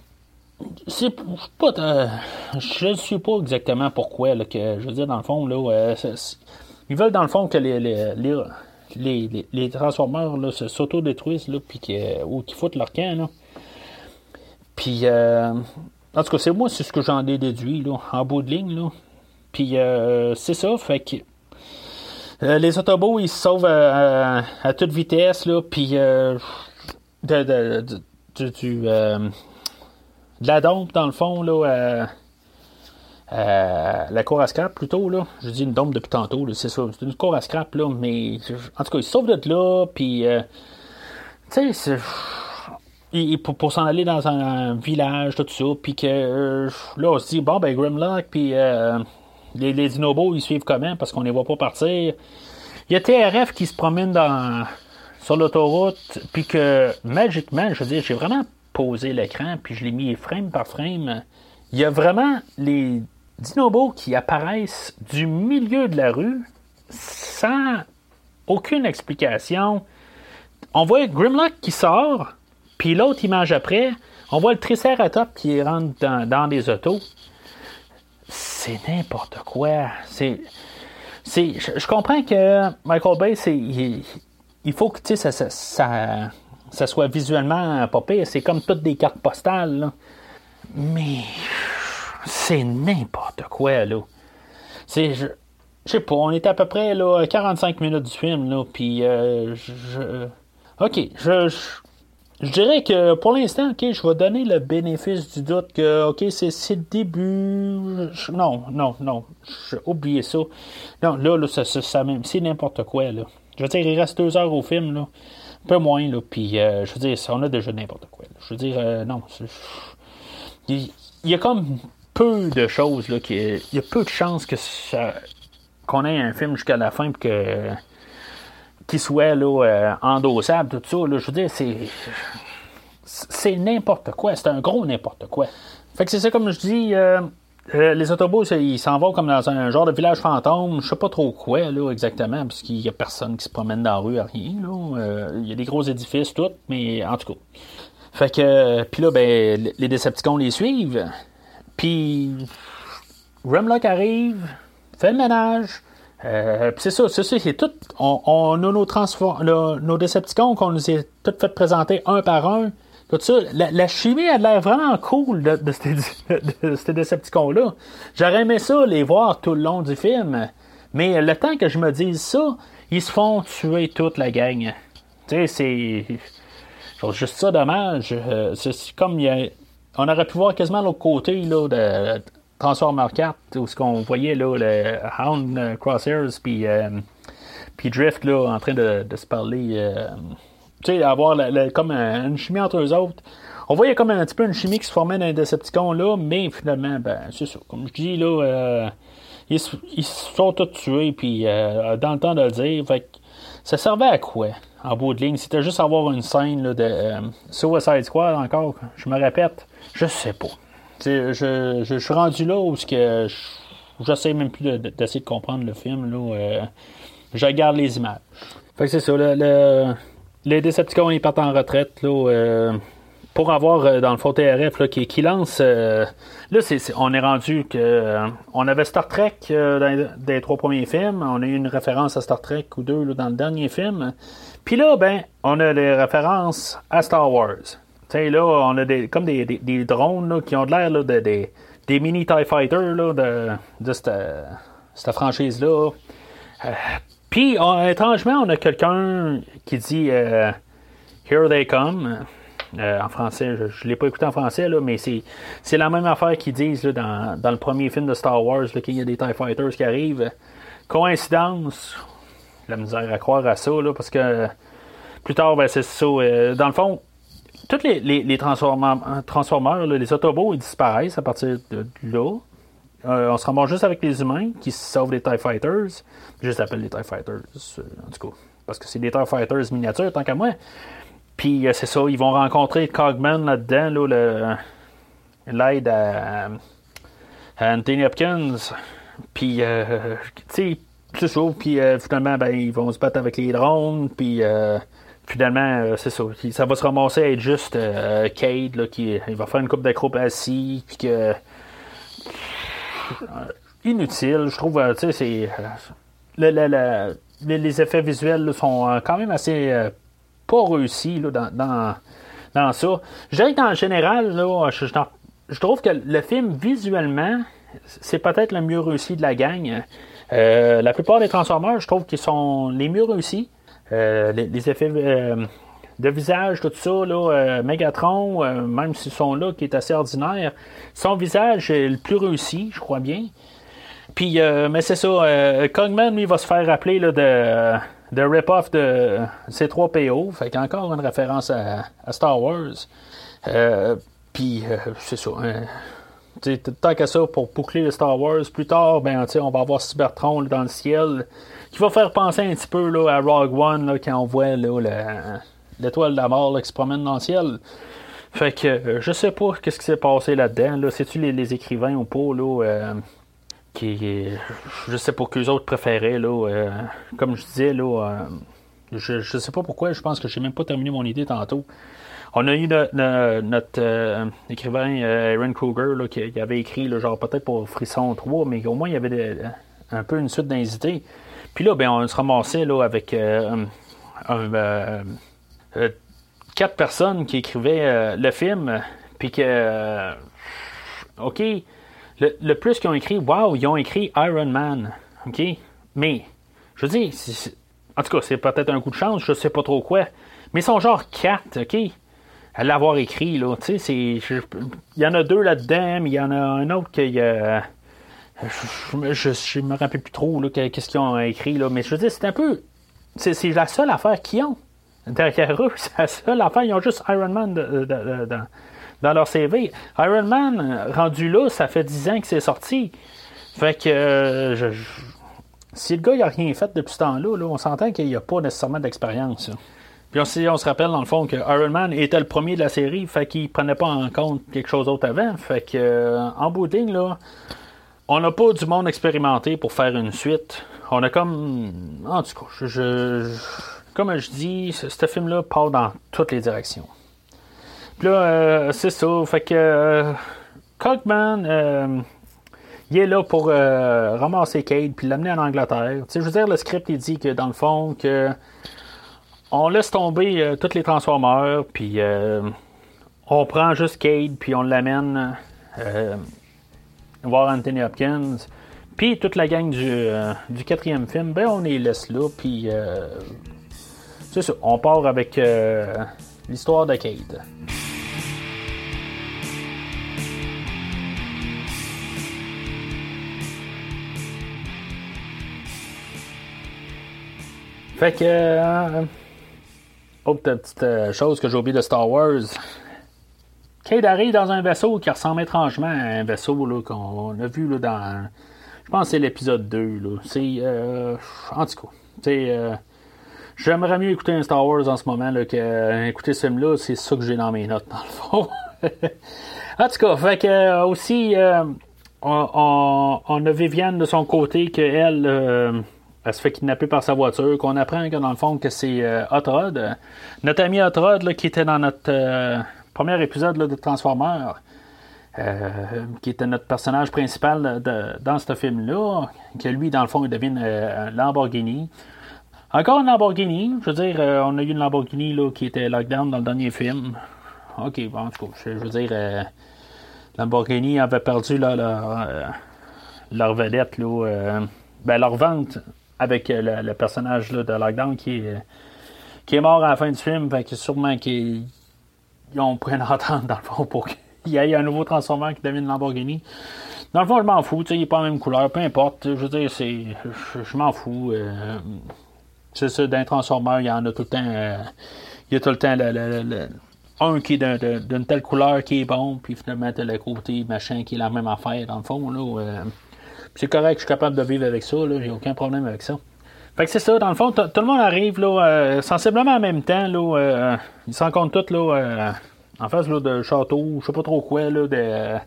pas... Euh, je ne sais pas exactement pourquoi, là, que, je veux dire, dans le fond, là, euh, ils veulent, dans le fond, que les, les, les, les, là, s'auto-détruisent, là, ou qu'ils foutent leur camp, là. Puis, en tout cas, c'est moi, c'est ce que j'en ai déduit, là, en bout de ligne, là. Puis euh, c'est ça, fait que euh, les autobots ils se sauvent à, toute vitesse là, puis euh, de, de, du, de la dompe dans le fond là. La cour à scrap plutôt là. Je dis une dompe depuis tantôt, c'est ça. C'est une cour à scrap là, mais en tout cas ils sauvent de là, puis tu sais pour, pour s'en aller dans un, village, tout ça, puis que là, on se dit, bon, ben, Grimlock, puis les, les dinobos, ils suivent comment? Parce qu'on les voit pas partir. Il y a TRF qui se promène dans, sur l'autoroute, puis que magiquement, je veux dire, j'ai vraiment posé l'écran, puis je l'ai mis frame par frame. Il y a vraiment les dinobos qui apparaissent du milieu de la rue sans aucune explication. On voit Grimlock qui sort, puis l'autre image après, on voit le Triceratops qui rentre dans, des autos. C'est n'importe quoi. C'est. C'est, je, comprends que Michael Bay, c'est, il, faut que ça, soit visuellement pas pire. C'est comme toutes des cartes postales. Mais c'est n'importe quoi, là. C'est. Je, sais pas, on est à peu près là, 45 minutes du film, là, puis euh, je. Ok, je, je dirais que pour l'instant, ok, je vais donner le bénéfice du doute que, ok, c'est le début. non, non, non. Oubliez ça. Non, là, là ça, ça, même, c'est n'importe quoi, là. Je veux dire, il reste deux heures au film, là. Un peu moins, là. Puis, euh, je veux dire, on a déjà n'importe quoi. Je veux dire, euh, non. Il, y a comme peu de choses, là. Il y a peu de chances que qu'on ait un film jusqu'à la fin, que qui soit là, euh, endossable, tout ça. Là, je veux dire, c'est. C'est n'importe quoi. C'est un gros n'importe quoi. Fait que c'est ça, comme je dis. Euh, euh, les autobus, ils s'en vont comme dans un genre de village fantôme, je sais pas trop quoi, là, exactement, parce qu'il y a personne qui se promène dans la rue, rien, là. Il y a des gros édifices, tout, mais en tout cas. Fait que, puis là, ben, les Decepticons les suivent, puis Remlock arrive, fait le ménage, euh, c'est ça, c'est ça, c'est tout. On, a nos, transform nos Decepticons qu'on nous a tout fait présenter un par un. Tout ça, la, chimie a l'air vraiment cool de, ces, [laughs] de, Decepticons-là. J'aurais aimé ça les voir tout le long du film. Mais le temps que je me dise ça, ils se font tuer toute la gang. Tu sais, c'est. Juste ça dommage. Euh, c'est comme On aurait pu voir quasiment l'autre côté là, de, Transformer 4, où ce qu'on voyait là, le Hound euh, Crosshairs puis, euh, puis Drift là, en train de, se parler. Euh, tu sais, avoir comme une chimie entre eux autres. On voyait comme un petit peu une chimie qui se formait dans les Decepticons là, mais finalement, ben, c'est ça. Comme je dis là, ils, ils sont tous tués, puis dans le temps de le dire, ça servait à quoi en bout de ligne? C'était juste avoir une scène là, de Suicide Squad encore, je me répète, je sais pas je, je, suis rendu là où que j'essaie même plus d'essayer de, comprendre le film. Là, euh, je regarde les images. Fait que c'est ça. Le, les Decepticons ils partent en retraite là, euh, pour avoir euh, dans le fond TRF qui, qui, lance. là, on est rendu que on avait Star Trek dans les trois premiers films. On a eu une référence à Star Trek ou deux dans le dernier film. Puis là, ben, on a les références à Star Wars. Tu là, on a des, comme des, des, drones qui ont l'air de, des, des mini TIE Fighters là, de, de cette, cette franchise-là. Euh, puis, étrangement, on a quelqu'un qui dit euh, Here they come. Euh, en français, je ne l'ai pas écouté en français, là, mais c'est, c'est la même affaire qu'ils disent là, dans, dans, le premier film de Star Wars, qu'il y a des TIE Fighters qui arrivent. Coïncidence, la misère à croire à ça, là, parce que plus tard, ben, c'est ça. dans le fond, tous les, les, transformeurs, les Autobots, ils disparaissent à partir de là. Euh, on se ramasse juste avec les humains qui sauvent les TIE Fighters. Je les appelle les TIE Fighters, euh, en tout cas. Parce que c'est des TIE Fighters miniatures, tant qu'à moi. Puis euh, c'est ça, ils vont rencontrer Cogman là-dedans, là, l'aide à, Anthony Hopkins. Puis, tu sais, c'est ça. Puis finalement, ben, ils vont se battre avec les drones. Puis finalement, euh, c'est ça. Ça va se ramasser à être juste euh, Cade, là, qui il va faire une coupe d'acrobatie, puis. Euh, inutile, je trouve. tu sais, c'est. les, effets visuels sont quand même assez pas réussis dans, dans, dans, ça. Je dirais que dans le général, là, je, je, trouve que le film, visuellement, c'est peut-être le mieux réussi de la gang. la plupart des Transformers, je trouve qu'ils sont les mieux réussis. Euh, les, effets euh, de visage, tout ça, là, euh, Megatron, même si son look est assez ordinaire, son visage est le plus réussi, je crois bien. Puis, mais c'est ça, Kongman, lui, va se faire rappeler là, de, de rip-off de C3PO, fait qu'encore une référence à, Star Wars. Puis, c'est ça. tant qu'à ça, pour boucler le Star Wars, plus tard, ben, on va avoir Cybertron dans le ciel, qui va faire penser un petit peu là, à Rogue One, là, quand on voit l'étoile de la mort qui se promène dans le ciel. Fait que euh, je sais pas qu'est-ce qui s'est passé là-dedans. Là. C'est-tu les, écrivains ou pas là, euh, qui je sais pas qu'eux autres préféraient là, euh, comme je disais là, je, je sais pas pourquoi, je pense que j'ai même pas terminé mon idée tantôt. On a eu notre écrivain Aaron Kruger qui, avait écrit genre peut-être pour Frisson 3, mais au moins il y avait un peu une suite d'invités. Puis là, ben, on se ramassait là, avec quatre personnes qui écrivaient euh, le film, puis que, euh, OK, le, plus qu'ils ont écrit, wow, ils ont écrit Iron Man, OK, mais, je veux dire, en tout cas, c'est peut-être un coup de chance, je sais pas trop quoi, mais ils sont genre quatre, OK, à l'avoir écrit, là, tu sais, il y en a deux là-dedans, mais il y en a un autre qui... Euh, je, je, me rappelle plus trop qu'est-ce qu'ils ont écrit, là, mais je veux dire, c'est un peu. C'est la seule affaire qu'ils ont derrière eux. [laughs] C'est la seule affaire. Ils ont juste Iron Man dans leur CV. Iron Man, rendu là, ça fait 10 ans que c'est sorti. Fait que euh, si le gars n'a rien fait depuis ce temps-là, on s'entend qu'il n'y a pas nécessairement d'expérience. Puis on, on, se rappelle dans le fond que Iron Man était le premier de la série, fait qu'il prenait pas en compte quelque chose d'autre avant. Fait que euh, en bout là, on n'a pas du monde expérimenté pour faire une suite. On a comme. En tout cas, comme je dis, ce, film-là part dans toutes les directions. Puis là, euh, c'est ça. Fait que euh, euh il est là pour euh, ramasser Cade puis l'amener en Angleterre. Tu sais, je veux dire, le script, il dit que dans le fond, que on laisse tomber tous les Transformers, puis on prend juste Cade, puis on l'amène voir Anthony Hopkins. Puis toute la gang du, du quatrième film, ben on les laisse là, puis c'est ça, on part avec euh, l'histoire de Kate. Fait que. Euh, autre petite euh, chose que j'ai oublié de Star Wars. Kate arrive dans un vaisseau qui ressemble étrangement à un vaisseau qu'on a vu là, dans. Je pense que c'est l'épisode 2. C'est. en tout cas. C'est J'aimerais mieux écouter un Star Wars en ce moment là, que écouter ce film-là. C'est ça que j'ai dans mes notes, dans le fond. [laughs] en tout cas, fait que euh, aussi, euh, on, a Viviane de son côté qu'elle euh, elle se fait kidnapper par sa voiture, qu'on apprend que dans le fond que c'est Hot Rod. Notre ami Hot Rod là, qui était dans notre premier épisode de Transformers. qui était notre personnage principal dans ce film-là, que lui, dans le fond, il devient un Lamborghini. Encore une Lamborghini. Je veux dire, euh, on a eu une Lamborghini là, qui était lockdown dans le dernier film. Ok, bon, en tout cas, je, veux dire, euh, Lamborghini avait perdu là, leur, euh, leur vedette, là, ben, leur vente avec le, personnage là, de Lockdown qui est, qui est mort à la fin du film. Fait que sûrement qu'ils ont pris une dans le fond pour qu'il [laughs] y ait un nouveau transformeur qui devienne Lamborghini. Dans le fond, je m'en fous, il n'est pas la même couleur, peu importe. Je veux dire, c'est. Je, m'en fous. C'est ça, d'un transformeur, il y en a tout le temps. Euh, il y a tout le temps le, un qui est d'une telle couleur qui est bon, puis finalement, t'as le côté machin qui est la même affaire, dans le fond. Là, euh, c'est correct, je suis capable de vivre avec ça, j'ai aucun problème avec ça. Fait que c'est ça, dans le fond, tout le monde arrive là, euh, sensiblement en même temps. Là, ils s'en comptent tous là, en face là, de château, je sais pas trop quoi, là, de,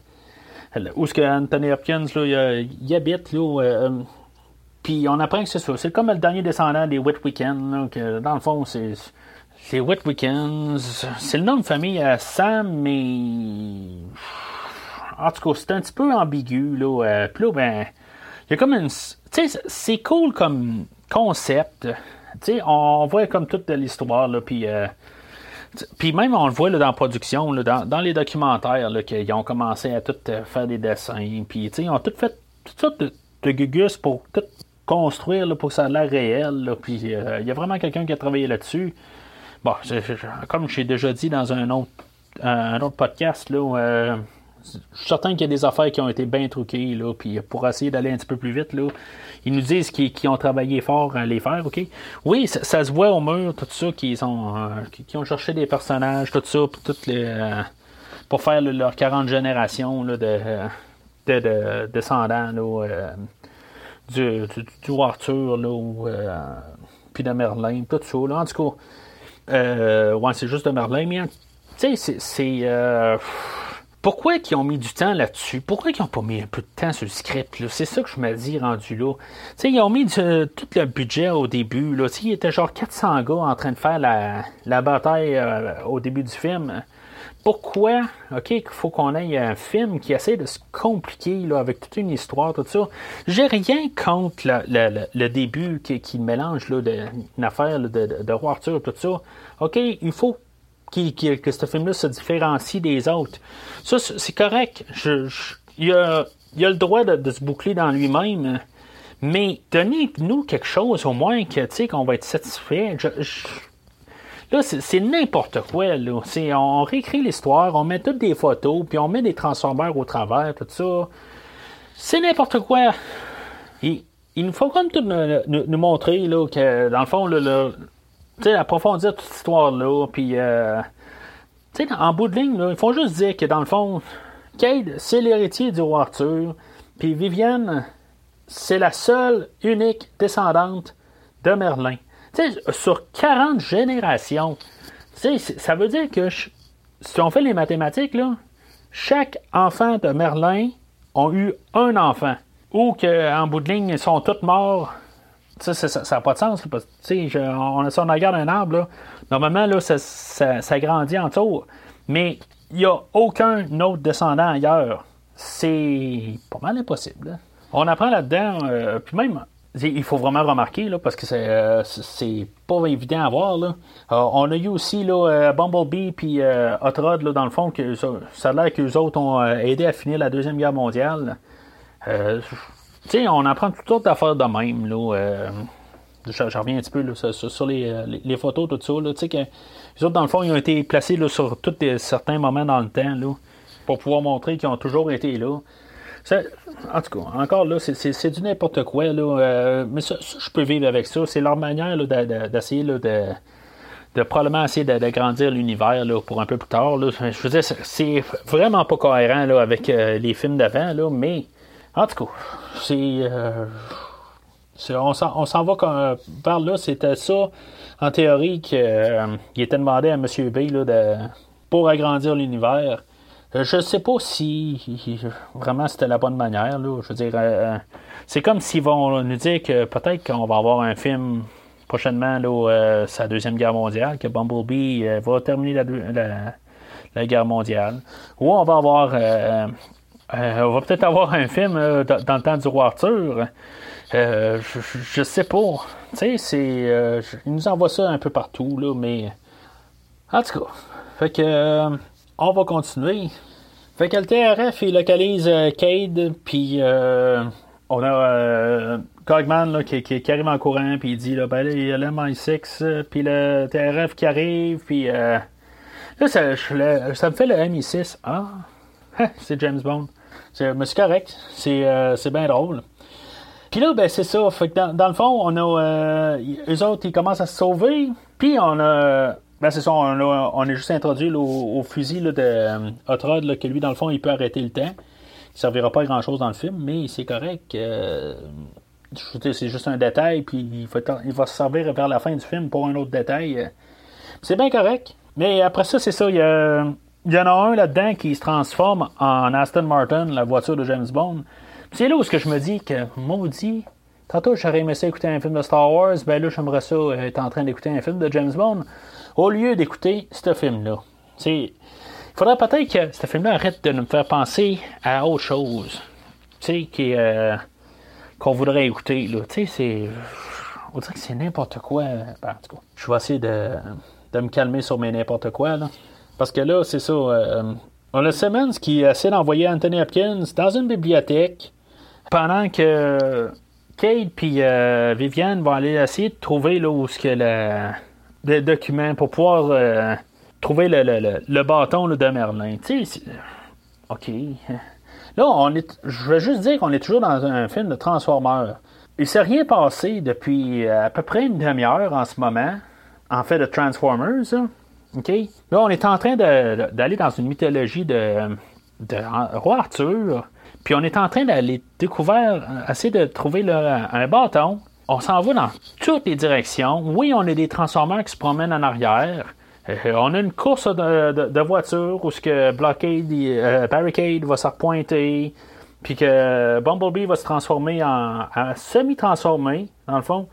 où est-ce que Anthony Hopkins là, il, habite. Là, puis on apprend que c'est ça. C'est comme le dernier descendant des Wet Weekends. que dans le fond, c'est. Les Wet Weekends. C'est le nom de famille à Sam, mais. En tout cas, c'est un petit peu ambigu. Là. Euh, puis là, ben. Il y a comme une. Tu sais, c'est cool comme concept. Tu sais, on voit comme toute l'histoire. Puis. Euh, puis même, on le voit là, dans la production, là, dans, dans, les documentaires, qu'ils ont commencé à tout euh, faire des dessins. Puis, ils ont tout fait toutes sortes de, de gugus pour tout construire là, pour que ça ait l'air réel. puis euh, il y a vraiment quelqu'un qui a travaillé là-dessus. Bon, comme j'ai déjà dit dans un autre, un autre podcast, là, je suis certain qu'il y a des affaires qui ont été bien truquées, là, puis pour essayer d'aller un petit peu plus vite, là, ils nous disent qu'ils ont travaillé fort à les faire, OK? Oui, ça, se voit au mur, tout ça, qu'ils ont, euh, ont cherché des personnages, tout ça, puis toutes les... pour faire leur 40 générations de, de, descendants du, du, Arthur, puis de Merlin, tout ça. en tout cas, ouais, c'est juste de Merlin, mais tu sais, c'est pourquoi ils ont mis du temps là-dessus? Pourquoi ils n'ont pas mis un peu de temps sur le script? C'est ça que je me dis rendu là. sais, ils ont mis tout le budget au début. Là. Il était genre 400 gars en train de faire la, bataille euh, au début du film. Pourquoi, OK, il faut qu'on ait un film qui essaie de se compliquer là, avec toute une histoire, tout ça? J'ai rien contre le, début qui, mélange là, de, une affaire de, de, de Roi Arthur, tout ça. OK, il faut que ce film-là se différencie des autres. Ça, c'est correct. il, a, le droit de, se boucler dans lui-même. Mais donnez-nous quelque chose au moins que qu'on va être satisfait. là, c'est n'importe quoi. Là. On réécrit l'histoire, on met toutes des photos, puis on met des transformeurs au travers, tout ça. C'est n'importe quoi. Il, nous faut comme tout nous, montrer là, que, dans le fond, le, sais, approfondir toute cette histoire-là. Puis, euh, tu sais, en bout de ligne, ils font juste dire que dans le fond, Cade, c'est l'héritier du roi Arthur. Puis Vivienne, c'est la seule, unique descendante de Merlin. Tu sais, sur 40 générations. Tu ça veut dire que si on fait les mathématiques, là, chaque enfant de Merlin ont eu un enfant. Ou qu'en bout de ligne, ils sont tous morts ça n'a pas de sens. Parce, je, on, on regarde un arbre, normalement, là, ça, ça, grandit en tour. Mais il n'y a aucun autre descendant ailleurs. C'est pas mal impossible. On apprend là-dedans, euh, puis même, il faut vraiment remarquer, là, parce que c'est, euh, pas évident à voir. Là. Euh, on a eu aussi là, Bumblebee puis Hot Rod, dans le fond, que ça, a l'air qu'eux autres ont aidé à finir la Deuxième Guerre mondiale sais, on apprend toutes sortes d'affaires de même. Là, euh, je, reviens un petit peu sur, euh, les, photos, tout ça. Là, que, les autres, dans le fond, ils ont été placés là, sur tous certains moments dans le temps là, pour pouvoir montrer qu'ils ont toujours été là. en tout cas, encore là, c'est du n'importe quoi. Là, euh, mais ça, je peux vivre avec ça. C'est leur manière d'essayer de, de, probablement essayer d'agrandir l'univers pour un peu plus tard. Là. Je veux dire, c'est vraiment pas cohérent là, avec les films d'avant, mais en tout cas, c'est. Euh, on s'en va vers là. C'était ça, en théorie, qu'il euh, était demandé à M. B de, pour agrandir l'univers. Euh, je ne sais pas si vraiment c'était la bonne manière. Là. Je veux dire, c'est comme s'ils vont nous dire que peut-être qu'on va avoir un film prochainement, là, sa Deuxième Guerre mondiale, que Bumblebee va terminer la, guerre mondiale. Ou on va avoir euh, on va peut-être avoir un film euh, dans, le temps du roi Arthur. Euh, je, sais pas. Tu sais, c'est. il nous envoie ça un peu partout, là, mais. En tout cas. Fait que. on va continuer. Fait que le TRF, il localise Cade, puis. on a. Cogman là, qui, arrive en courant, puis il dit là, ben il y a le MI6, puis le TRF qui arrive, puis. là, ça, ça me fait le MI6. Ah! [laughs] c'est James Bond. Mais c'est correct. Euh, c'est, bien drôle. Puis là, ben, c'est ça. Fait que dans, le fond, on a. Euh, eux autres, ils commencent à se sauver. Puis on a. Ben, c'est ça, on, est juste introduit au, fusil de euh, Hot Rod, que lui, dans le fond, il peut arrêter le temps. Il servira pas à grand chose dans le film, mais c'est correct. c'est juste un détail, puis il va, il va se servir vers la fin du film pour un autre détail. C'est bien correct. Mais après ça, c'est ça. Il y a il y en a un là-dedans qui se transforme en Aston Martin, la voiture de James Bond. C'est là où ce que je me dis que, maudit, tantôt j'aurais aimé ça écouter un film de Star Wars, ben là j'aimerais ça être en train d'écouter un film de James Bond, au lieu d'écouter ce film-là. Il faudrait peut-être que ce film-là arrête de nous faire penser à autre chose. Tu sais, euh, qu'on voudrait écouter. Là. Tu sais, c'est. On dirait que c'est n'importe quoi. Ben, en tout cas, je vais essayer de, de me calmer sur mes n'importe quoi. Là. Parce que là, c'est ça. Euh, on a Simmons qui essaie d'envoyer Anthony Hopkins dans une bibliothèque pendant que Kate et euh, Viviane vont aller essayer de trouver là, où le document pour pouvoir euh, trouver le, le, le bâton de Merlin. Tu sais, OK. Là, on est, je veux juste dire qu'on est toujours dans un film de Transformers. Il s'est rien passé depuis à peu près une demi-heure en ce moment, en fait, de Transformers. Là, on est en train d'aller dans une mythologie de, de roi Arthur. Puis on est en train d'aller découvrir, essayer de trouver un bâton. On s'en va dans toutes les directions. Oui, on a des transformeurs qui se promènent en arrière. Euh, on a une course de, de, voitures où ce que Blockade, euh, Barricade va se repointer, puis que Bumblebee va se transformer en, semi-transformé, dans le fond.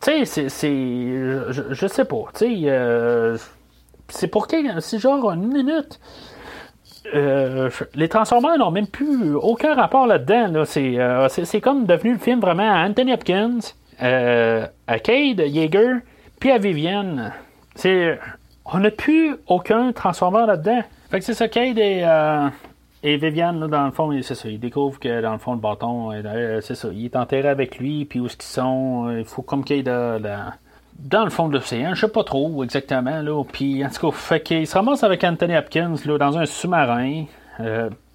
Tu sais, c'est. Je, je, sais pas. Tu sais, euh, c'est pour quel. C'est genre une minute. les Transformers n'ont même plus aucun rapport là-dedans. C'est, comme devenu le film vraiment à Anthony Hopkins, à Cade, Yeager, puis à Vivienne. C'est on n'a plus aucun transformeur là-dedans. Fait que c'est ça, Cade et, euh, et Viviane, dans le fond, c'est ça. Ils découvrent que dans le fond, le bâton, euh, c'est ça. Il est enterré avec lui, puis où est-ce qu'ils sont. Euh, il faut comme Cade dans le fond de l'océan, je sais pas trop exactement, là. Puis en tout cas, fait qu'il se ramasse avec Anthony Hopkins, là, dans un sous-marin.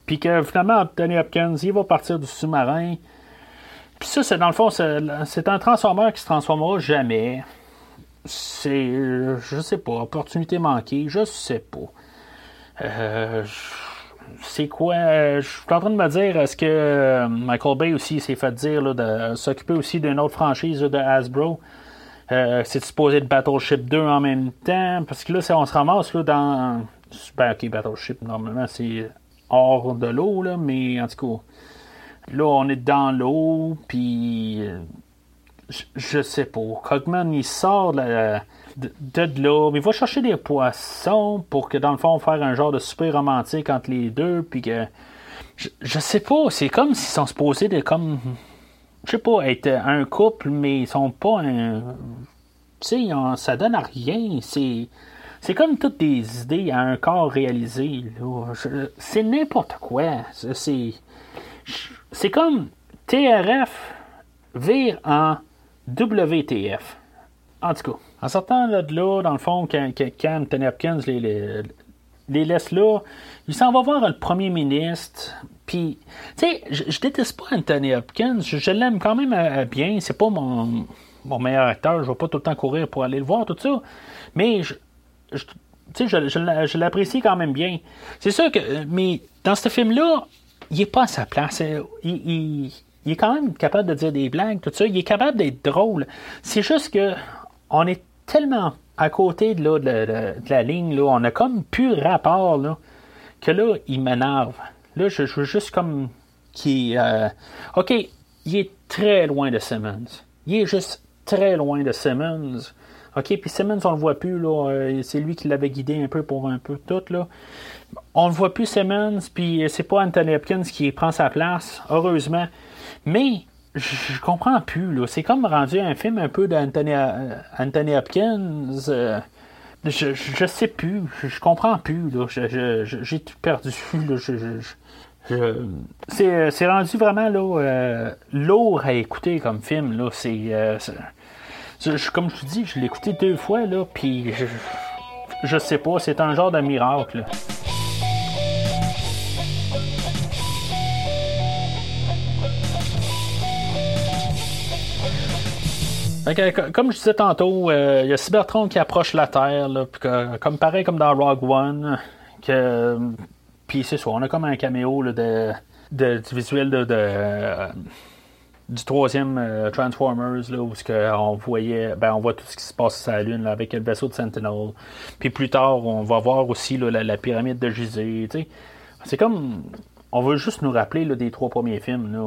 puis que finalement, Anthony Hopkins, il va partir du sous-marin. Puis ça, c'est dans le fond, c'est un transformeur qui se transformera jamais c'est, je sais pas, opportunité manquée, je sais pas. Euh, c'est quoi Je suis en train de me dire, est-ce que Michael Bay aussi s'est fait dire de s'occuper aussi d'une autre franchise de Hasbro? Euh, C'est supposé de Battleship 2 en même temps Parce que là, on se ramasse là, dans. Ben, ok, Battleship, normalement, c'est hors de l'eau, là, mais en tout cas, là, on est dans l'eau, puis je, sais pas. Cogman, il sort de, de, là, mais il va chercher des poissons pour que, dans le fond, faire un genre de super romantique entre les deux, puis que. Je, sais pas, c'est comme s'ils sont supposés de, comme. Je sais pas, être un couple, mais ils sont pas un. Tu sais, ça donne à rien. C'est. C'est comme toutes des idées à un corps réalisé. C'est n'importe quoi. C'est. C'est comme TRF vire en WTF. En tout cas, en sortant de là, dans le fond, quand, quand Hopkins les, les, laisse là, il s'en va voir le premier ministre. Puis, tu sais, je, déteste pas Anthony Hopkins. Je, l'aime quand même euh, bien. C'est pas mon, mon meilleur acteur. Je vais pas tout le temps courir pour aller le voir, tout ça. Mais, je, sais, je, l'apprécie quand même bien. C'est sûr que, mais dans ce film-là, il est pas à sa place. il, il est quand même capable de dire des blagues, tout ça. Il est capable d'être drôle. C'est juste que on est tellement à côté de, là, de, la ligne, là, on a comme plus rapport, là, que là, il m'énerve. Là, je, veux juste comme qui euh, OK, il est très loin de Simmons. Il est juste très loin de Simmons. OK, puis Simmons, on le voit plus, là. Euh, c'est lui qui l'avait guidé un peu pour un peu tout, là. On ne voit plus Simmons, puis c'est pas Anthony Hopkins qui prend sa place, heureusement. Mais je comprends plus. Là. C'est comme rendu un film un peu d'Anthony euh, Anthony Hopkins. Je, je sais plus. Je, comprends plus. Là. j'ai tout perdu. [laughs] c'est, rendu vraiment là, lourd à écouter comme film. Là. Comme je vous dis, je l'ai écouté deux fois. Là, puis je, je sais pas. C'est un genre de miracle. comme je disais tantôt, euh, il y a Cybertron qui approche la Terre, comme pareil comme dans Rogue One. Que, puis c'est ça, on a comme un caméo de, du visuel de, euh, du troisième euh, Transformers, là, où on voyait, ben, on voit tout ce qui se passe sur la Lune avec le vaisseau de Sentinel. Puis plus tard, on va voir aussi la, pyramide de Gizeh. C'est comme, on veut juste nous rappeler des trois premiers films.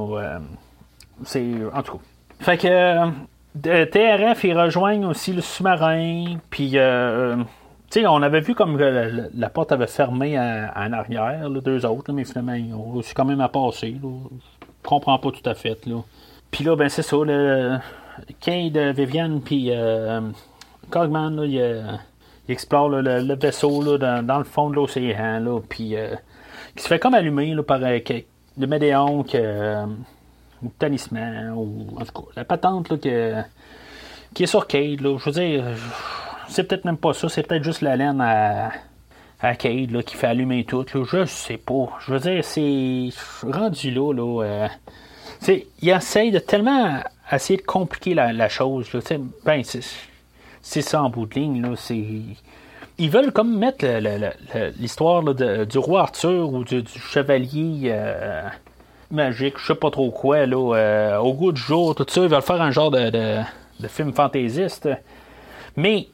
c'est en tout cas. Fait que TRF, ils rejoignent aussi le sous-marin. Puis, euh, euh, sais, on avait vu comme la, porte avait fermé en, arrière, les deux autres, mais finalement, ils ont quand même à passer. Là. Je comprends pas tout à fait. Là. Puis là, ben c'est ça. Le, Cade, Viviane, puis euh, Cogman, là, il, explore le, vaisseau là, dans, le fond de l'océan. Puis, qui se fait comme allumer là, par le Médéon ou talisman, ou en tout cas, la patente là, qui est sur Cade. Là, je veux dire, c'est peut-être même pas ça, c'est peut-être juste la laine à, à Cade là, qui fait allumer tout. Là, je sais pas. Je veux dire, c'est rendu là. là euh, il de tellement essayer de compliquer la, chose. Là, ben, c'est ça en bout de ligne. Là, ils veulent comme mettre l'histoire du roi Arthur ou du, chevalier magique, je sais pas trop quoi, là, au goût du jour, tout ça. Ils veulent faire un genre de, de film fantaisiste. Mais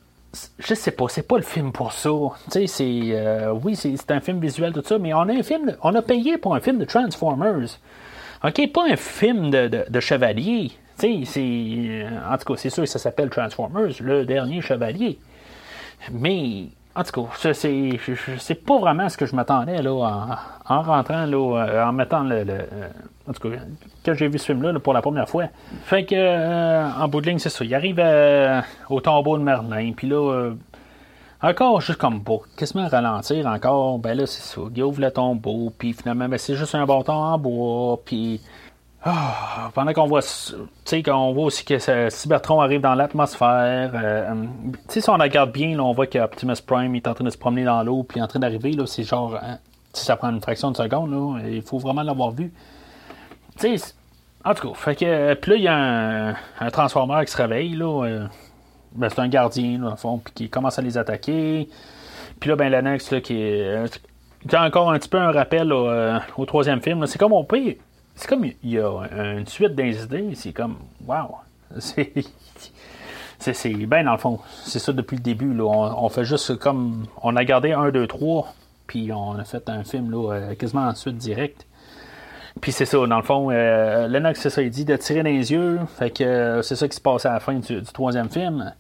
je sais pas, c'est pas le film pour ça. Tu sais, c'est. Euh, oui, c'est un film visuel, tout ça, mais on a un film. On a payé pour un film de Transformers. OK, pas un film de, chevalier. C'est. Euh, en tout cas, c'est sûr que ça s'appelle Transformers, le dernier chevalier. Mais en tout cas, c'est pas vraiment ce que je m'attendais là, en, rentrant, là, euh, en mettant le. Euh, en tout cas, quand j'ai vu ce film-là pour la première fois. Fait que, euh, en bout de ligne, c'est ça. Il arrive au tombeau de Merlin, puis là, encore juste comme pour quasiment ralentir encore, ben là, c'est ça. Il ouvre le tombeau, puis finalement, ben, c'est juste un bâton en bois, puis ah, pendant qu'on voit, qu'on voit aussi que Cybertron arrive dans l'atmosphère, euh, si on regarde bien, on voit qu'Optimus Prime est en train de se promener dans l'eau, puis en train d'arriver, là, c'est genre, hein, ça prend une fraction de seconde, il faut vraiment l'avoir vu. en tout cas, fait que, puis là, il y a un, un, Transformer qui se réveille, là, euh, ben, c'est un gardien, là, fond, puis qui commence à les attaquer. Puis là, ben, l'annexe, là, qui est, qui encore un petit peu un rappel euh, au troisième film, c'est comme on peut c'est comme il y a une suite d'incidents, c'est comme wow. [laughs] C'est, c'est, bien dans le fond. C'est ça depuis le début. Là. On, fait juste comme. On a gardé 1, 2, 3, puis on a fait un film là, euh, quasiment en suite direct. Puis c'est ça, dans le fond, euh, c'est ça, il dit de tirer dans les yeux. Fait que euh, c'est ça qui se passe à la fin du, troisième film.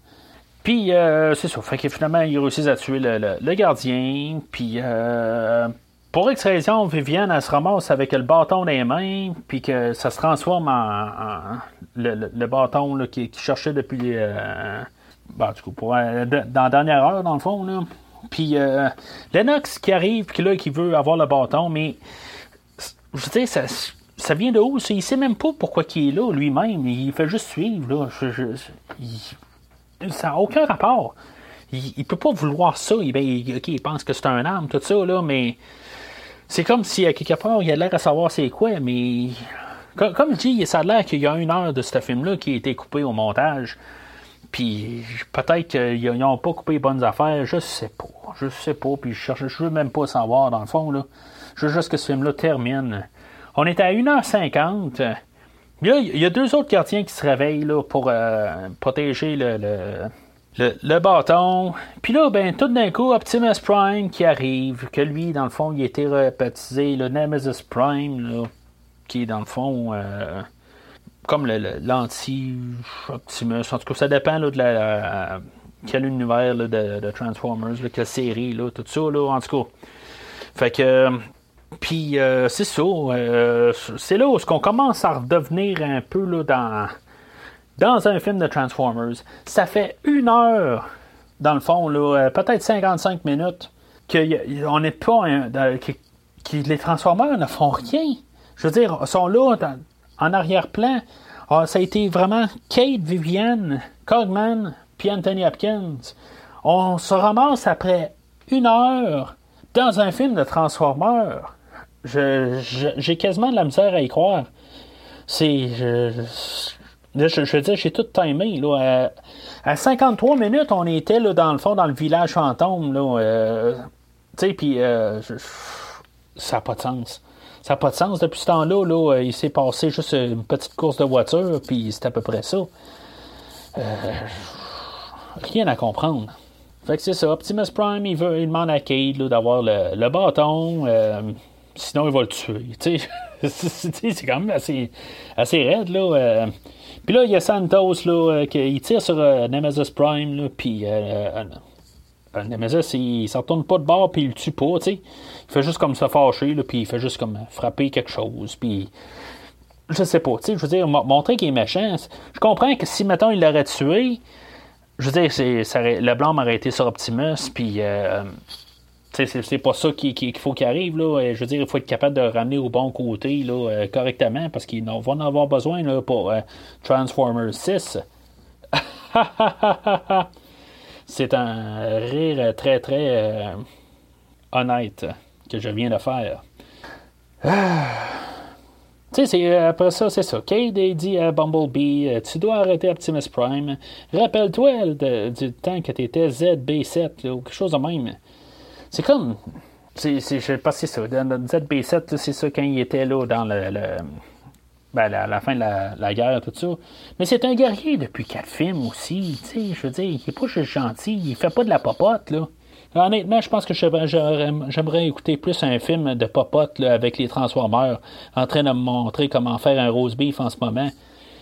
Puis euh, c'est ça, fait que finalement, il réussit à tuer le, le gardien. Puis pour X raison, Viviane, elle se ramasse avec le bâton les mains, puis que ça se transforme en, le, bâton qui, cherchait depuis. Euh, du coup, pour, euh, dans la dernière heure, dans le fond. Là. Puis euh, Lennox qui arrive, puis là, qui veut avoir le bâton, mais. Je sais, ça, ça vient de où? Il sait même pas pourquoi il est là lui-même. Il fait juste suivre. Là. ça n'a aucun rapport. Il, il, peut pas vouloir ça. Il, ben, il pense que c'est un arme, tout ça, là, mais c'est comme si à quelque part il a l'air à savoir c'est quoi, mais comme, je dis, ça a l'air qu'il y a une heure de ce film-là qui a été coupé au montage. Puis peut-être qu'ils n'ont pas coupé les bonnes affaires, je sais pas. Je sais pas, puis je cherche, je veux même pas savoir dans le fond. Là. Je veux juste que ce film-là termine. On est à 1h50. il y a deux autres gardiens qui se réveillent là, pour euh, protéger le, le, bâton. Puis là, ben, tout d'un coup, Optimus Prime qui arrive, que lui, dans le fond, il a été rebaptisé le Nemesis Prime, là, qui est dans le fond euh, comme l'anti-Optimus. En tout cas, ça dépend là, de la, quel univers de, de, Transformers, quelle série, là, tout ça, là, en tout cas. Fait que. Puis euh, c'est ça. Euh, c'est là où on commence à redevenir un peu là, dans dans un film de Transformers, ça fait une heure, dans le fond, euh, peut-être 55 minutes, qu'on n'est pas. que, les Transformers ne font rien. Je veux dire, ils sont là en arrière-plan. Ah, ça a été vraiment Kate, Vivienne, Cogman, puis Anthony Hopkins. On se ramasse après une heure dans un film de Transformers. j'ai quasiment de la misère à y croire. C'est. Veux dire, j'ai tout timé. Là, à, 53 minutes, on était là, dans le fond, dans le village fantôme. Euh, tu sais, puis euh, ça n'a pas de sens. Ça n'a pas de sens. Depuis ce temps-là, là, il s'est passé juste une petite course de voiture, puis c'est à peu près ça. Euh, rien à comprendre. Fait que c'est ça. Optimus Prime, il, veut, il demande à Cade d'avoir le, le, bâton. sinon, il va le tuer. [laughs] c'est quand même assez, assez raide. Là. Puis là, il y a Santos, là, euh, qui tire sur euh, Nemesis Prime, là, puis euh, Nemesis, il s'en retourne pas de bord, puis il le tue pas, tu sais. Il fait juste comme se fâcher, là, puis il fait juste comme frapper quelque chose, puis je sais pas, tu sais, je veux dire, montrer qu'il est méchant. Je comprends que si, mettons, il l'aurait tué, je veux dire, c'est, le blanc aurait été sur Optimus, puis c'est pas ça qu'il faut qu'il arrive. Là. Je veux dire, il faut être capable de ramener au bon côté là, euh, correctement parce qu'ils vont en avoir besoin là, pour euh, Transformers 6. [laughs] C'est un rire très très euh, honnête que je viens de faire. [sighs] Tu sais, après ça, c'est ça. Cade dit à Bumblebee Tu dois arrêter Optimus Prime. Rappelle-toi du temps que tu étais ZB7 ou quelque chose de même. C'est comme. C'est, je sais pas si c'est ça. ZB7, c'est ça quand il était là dans le. ben, la, la, fin de la, guerre, tout ça. Mais c'est un guerrier depuis quatre films aussi. Tu sais, je veux dire, il est pas juste gentil, il fait pas de la popote, là. Honnêtement, je pense que j'aimerais écouter plus un film de popote avec les Transformers en train de me montrer comment faire un rose beef en ce moment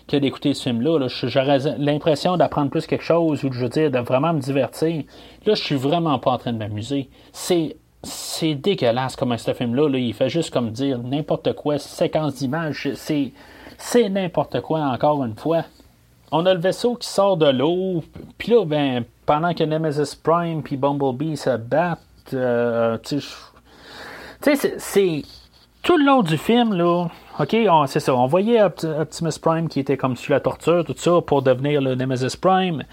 que d'écouter ce film-là. J'aurais l'impression d'apprendre plus quelque chose ou je veux dire de vraiment me divertir. Là, je suis vraiment pas en train de m'amuser. C'est c'est dégueulasse comme ce film-là. Il fait juste comme dire n'importe quoi, séquence d'images, c'est, c'est n'importe quoi encore une fois. On a le vaisseau qui sort de l'eau, puis là, ben, pendant que Nemesis Prime puis Bumblebee se battent, euh, tu sais, c'est tout le long du film, là, OK, c'est ça. On voyait Optimus Prime qui était comme sur la torture, tout ça, pour devenir le Nemesis Prime.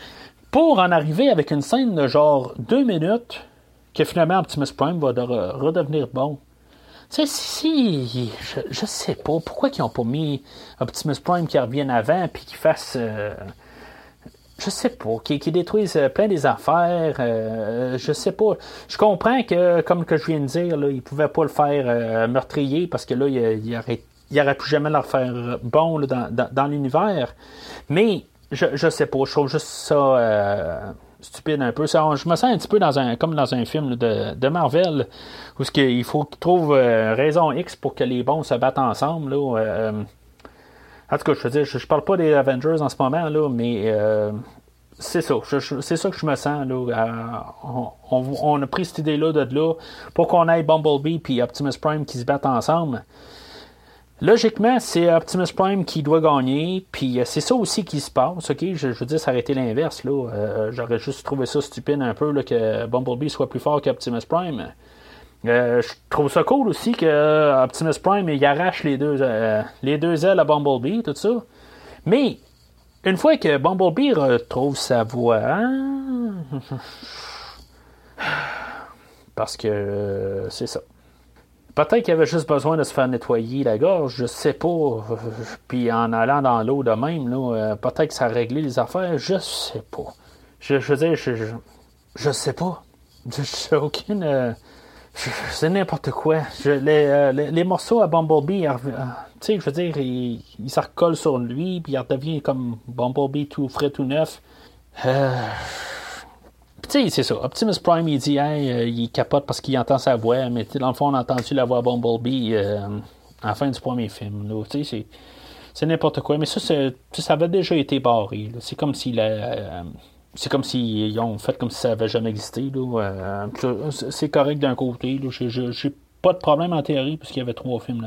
Pour en arriver avec une scène de genre deux minutes, que finalement Optimus Prime va redevenir bon. Tu sais, si, je, je, sais pas, pourquoi ils n'ont pas mis Optimus Prime qui revienne avant, puis qui fasse... Euh, je sais pas, qui, qui détruisent euh, plein des affaires, euh, je sais pas. Je comprends que, comme que je viens de dire, là, ils pouvaient pas le faire meurtrier parce que là, il, il, aurait, il aurait plus jamais leur faire bon dans, l'univers. Mais je, je sais pas, je trouve juste ça stupide un peu. je me sens un petit peu dans un, comme dans un film de, de Marvel où il faut qu'ils trouvent euh, raison X pour que les bons se battent ensemble. Là, euh, en tout cas, je veux dire, je, parle pas des Avengers en ce moment, là, mais euh, c'est ça. C'est ça que je me sens. Là, on, a pris cette idée-là de là pour qu'on aille Bumblebee et Optimus Prime qui se battent ensemble. Logiquement, c'est Optimus Prime qui doit gagner, puis euh, c'est ça aussi qui se passe, ok? Je, veux dire, été l'inverse, là. Euh, j'aurais juste trouvé ça stupide un peu, là, que Bumblebee soit plus fort qu'Optimus Prime. Euh, je trouve ça cool aussi que Optimus Prime, il arrache les deux, les deux ailes à Bumblebee, tout ça. Mais, une fois que Bumblebee retrouve sa voix... [laughs] Parce que c'est ça. Peut-être qu'il avait juste besoin de se faire nettoyer la gorge, je sais pas. [laughs] Puis en allant dans l'eau de même, là, euh, peut-être que ça a réglé les affaires, je sais pas. Je, veux dire, je, je, sais pas. [laughs] Je aucune. Euh, c'est n'importe quoi. Euh, les, les, morceaux à Bumblebee, tu sais, je veux dire, il, il se recolle sur lui, puis il redevient comme Bumblebee tout frais, tout neuf. Euh, tu sais, c'est ça. Optimus Prime, il dit, hey, euh, il capote parce qu'il entend sa voix, mais dans le fond, on a entendu la voix Bumblebee euh, à la fin du premier film. Tu sais, c'est n'importe quoi. Mais ça, ça avait déjà été barré. C'est comme si euh, c'est comme s'ils ont fait comme si ça n'avait jamais existé. c'est correct d'un côté. J'ai pas de problème en théorie, puisqu'il y avait trois films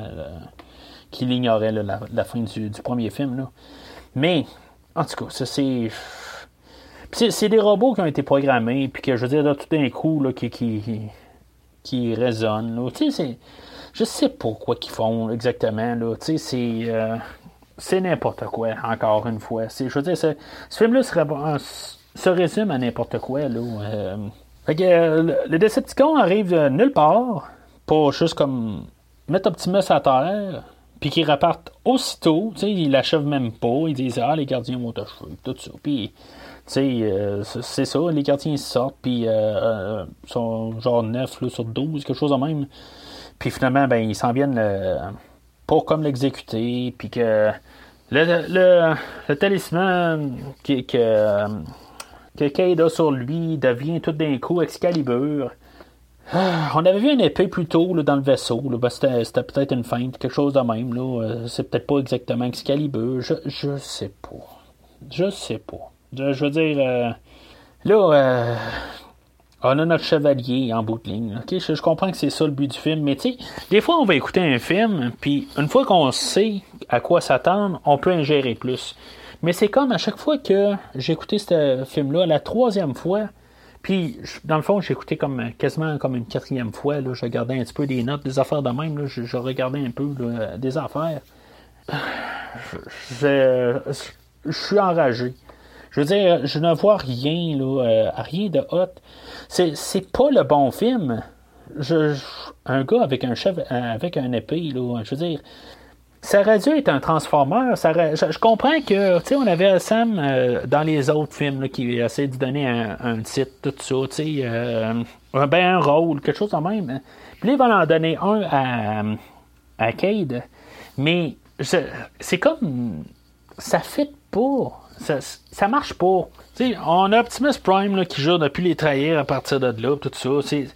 qui l'ignoraient la, fin du, premier film. Mais, en tout cas, ça c'est c'est des robots qui ont été programmés, puis que je veux dire, là, tout d'un coup, là, qui, qui, qui résonnent. Je sais pas quoi qu'ils font exactement. Là. C'est. Euh, c'est n'importe quoi, encore une fois. Je veux dire, ce, film-là se résume à n'importe quoi. Là. Euh, fait que, euh, le Decepticon arrive de nulle part, pour juste comme mettre Optimus à terre, puis qu'ils repartent aussitôt. Tu sais, ils l'achèvent même pas. Ils disent Ah, les gardiens vont achever, tout ça. Puis sais, euh, c'est ça, les quartiers sortent, puis euh, euh, sont genre 9 sur 12, quelque chose de même. Puis finalement, ben, ils s'en viennent pour comme l'exécuter, puis que le, le, talisman que, que, a sur lui devient tout d'un coup Excalibur. Ah, on avait vu une épée plus tôt dans le vaisseau. C'était, peut-être une feinte, quelque chose de même. Là. C'est peut-être pas exactement Excalibur. Je, je sais pas. Je sais pas. Je, veux dire, euh, là, euh, on a notre chevalier en bout de ligne. Je, comprends que c'est ça le but du film, mais tu sais, des fois, on va écouter un film, puis une fois qu'on sait à quoi s'attendre, on peut ingérer plus. Mais c'est comme à chaque fois que j'ai écouté ce film-là, la troisième fois, puis dans le fond, j'ai écouté comme quasiment comme une quatrième fois. Là, je regardais un petit peu des notes, des affaires de même. je, regardais un peu des affaires. je, suis enragé. Je veux dire, je ne vois rien, là, euh, rien de hot. C'est, c'est pas le bon film. Un gars avec un chef, avec un épée, là, je veux dire, ça aurait dû être un transformeur. Ça je, comprends que, tu sais, on avait Sam euh, dans les autres films qui essaie de donner un, titre, tout ça, tu sais, euh, ben, un rôle, quelque chose de même. Hein. Puis là, ils vont en donner un à, à Cade. Mais c'est comme. Ça fit pas. Ça, marche pas. sais, on a Optimus Prime là, qui jure de plus les trahir à partir de là, tout ça. Tu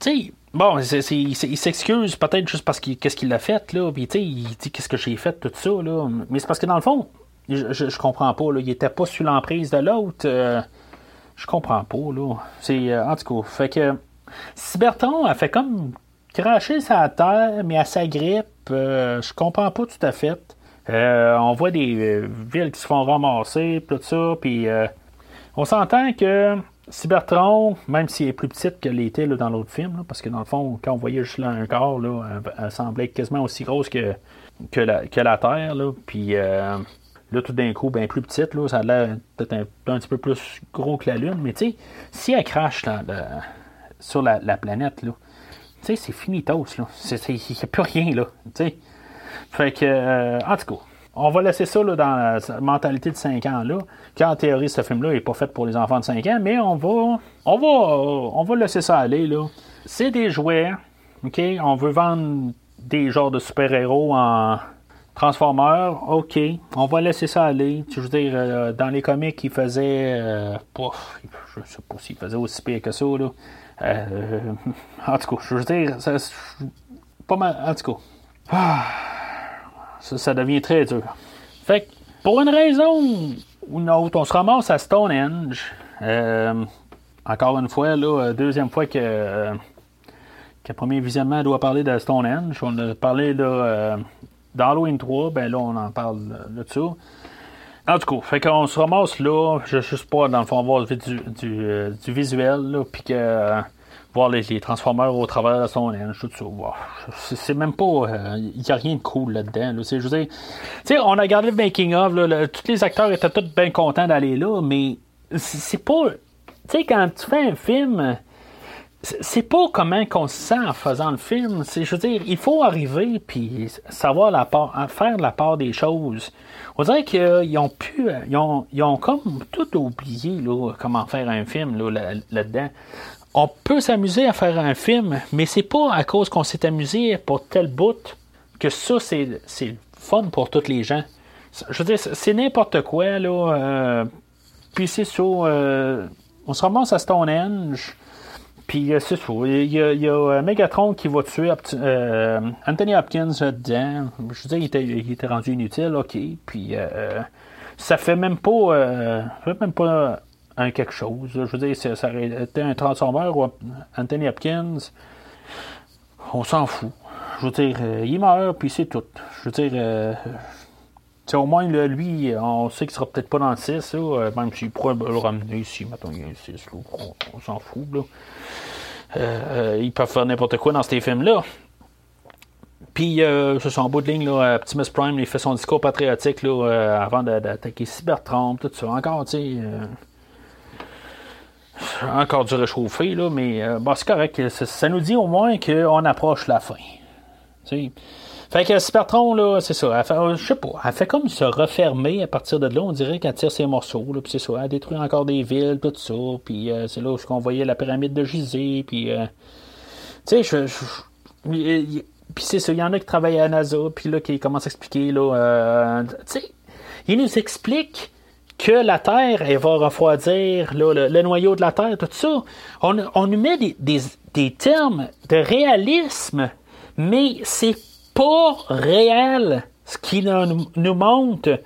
sais, Bon, il s'excuse peut-être juste parce qu'il qu'est-ce qu'il a fait, là. Puis, il dit qu'est-ce que j'ai fait, tout ça, là. Mais c'est parce que dans le fond, je, je, comprends pas, là. Il était pas sous l'emprise de l'autre. Euh, je comprends pas, là. C'est. Euh, en tout cas, fait que. Cybertron a fait comme cracher sa terre, mais à sa grippe. Euh, je comprends pas tout à fait. On voit des villes qui se font ramasser, tout ça, puis on s'entend que Cybertron, même s'il est plus petite que l'était dans l'autre film, parce que dans le fond, quand on voyait juste là un corps, là, elle, semblait quasiment aussi grosse que, la, Terre. Là, puis euh, tout d'un coup, bien plus petite, là, ça a l'air peut-être un, petit peu plus gros que la Lune. Mais tu sais, si elle crache sur la, planète, là, tu sais, c'est finitos. Il n'y a plus rien, là. Fait que, euh, en tout cas, on va laisser ça là, dans la mentalité de 5 ans là. Qu'en théorie, ce film-là n'est pas fait pour les enfants de 5 ans, mais on va. On va. On va laisser ça aller là. C'est des jouets. OK? On veut vendre des genres de super-héros en Transformers. OK? On va laisser ça aller. Je veux dire, euh, dans les comics, ils faisaient. Euh, je sais pas s'ils faisaient aussi pire que ça là. Euh, [laughs] en tout cas, je veux dire, ça, pas mal. En tout cas. Ah. Ça, devient très dur. Fait que, pour une raison ou une autre, on se ramasse à Stonehenge. Euh, encore une fois, là, euh, deuxième fois que, euh, premier visionnement doit parler de Stonehenge. On a parlé là, d'Halloween 3, ben là, on en parle là, dessus. En tout cas, fait qu'on se ramasse là, je sais pas, dans le fond, voir du, du, du visuel, puis que voir les, transformeurs au travers de son linge, tout ça. C'est même pas. Il euh, n'y a rien de cool là-dedans. Là. Je veux dire, on a regardé le making of, tous les acteurs étaient tous bien contents d'aller là, mais c'est pas. Tu sais, quand tu fais un film, c'est pas comment qu'on se sent en faisant le film. C'est, je veux dire, il faut arriver puis savoir la part, faire la part des choses. On dirait qu'ils ont pu, ils ont, ils ont comme tout oublié là, comment faire un film là, là-dedans on peut s'amuser à faire un film, mais c'est pas à cause qu'on s'est amusé pour tel bout que ça, c'est, c'est fun pour tous les gens. Je veux dire, c'est n'importe quoi, là. Euh, puis c'est ça. Euh, on se ramasse à Stonehenge. Puis euh, c'est ça. Il y, a, Megatron qui va tuer Anthony Hopkins dedans. Je veux dire, il était, il était rendu inutile, ok. Puis ça fait même pas. ça fait même pas un quelque chose. Je veux dire, ça aurait été un Transformer ou Anthony Hopkins. On s'en fout. Je veux dire, euh, il meurt, puis c'est tout. Je veux dire, euh, au moins, lui, on sait qu'il sera peut-être pas dans le 6, euh, même s'il pourrait le ramener ici, maintenant il y a un 6, on, s'en fout. Là. ils peuvent faire n'importe quoi dans ces films-là. Puis, euh, c'est son bout de ligne, là, Optimus Prime, il fait son discours patriotique là, avant d'attaquer Cybertron, tout ça. Encore, tu sais encore du réchauffé, là, mais euh, c'est correct. Ça, nous dit au moins qu'on approche la fin. Fait que Cybertron, là, c'est ça. Fait, je sais pas. Elle fait comme se refermer à partir de là. On dirait qu'elle tire ses morceaux. Puis c'est ça. Elle détruit encore des villes, tout ça. Puis euh, c'est là où on voyait la pyramide de Gizeh. Puis, euh, tu sais, je. puis c'est ça. Il y en a qui travaillent à NASA. Puis là, qui commencent à expliquer, là. tu sais, il nous explique que la Terre, elle va refroidir le, noyau de la Terre, tout ça. On, on nous met des, termes de réalisme, mais c'est pas réel ce qui nous, nous montre.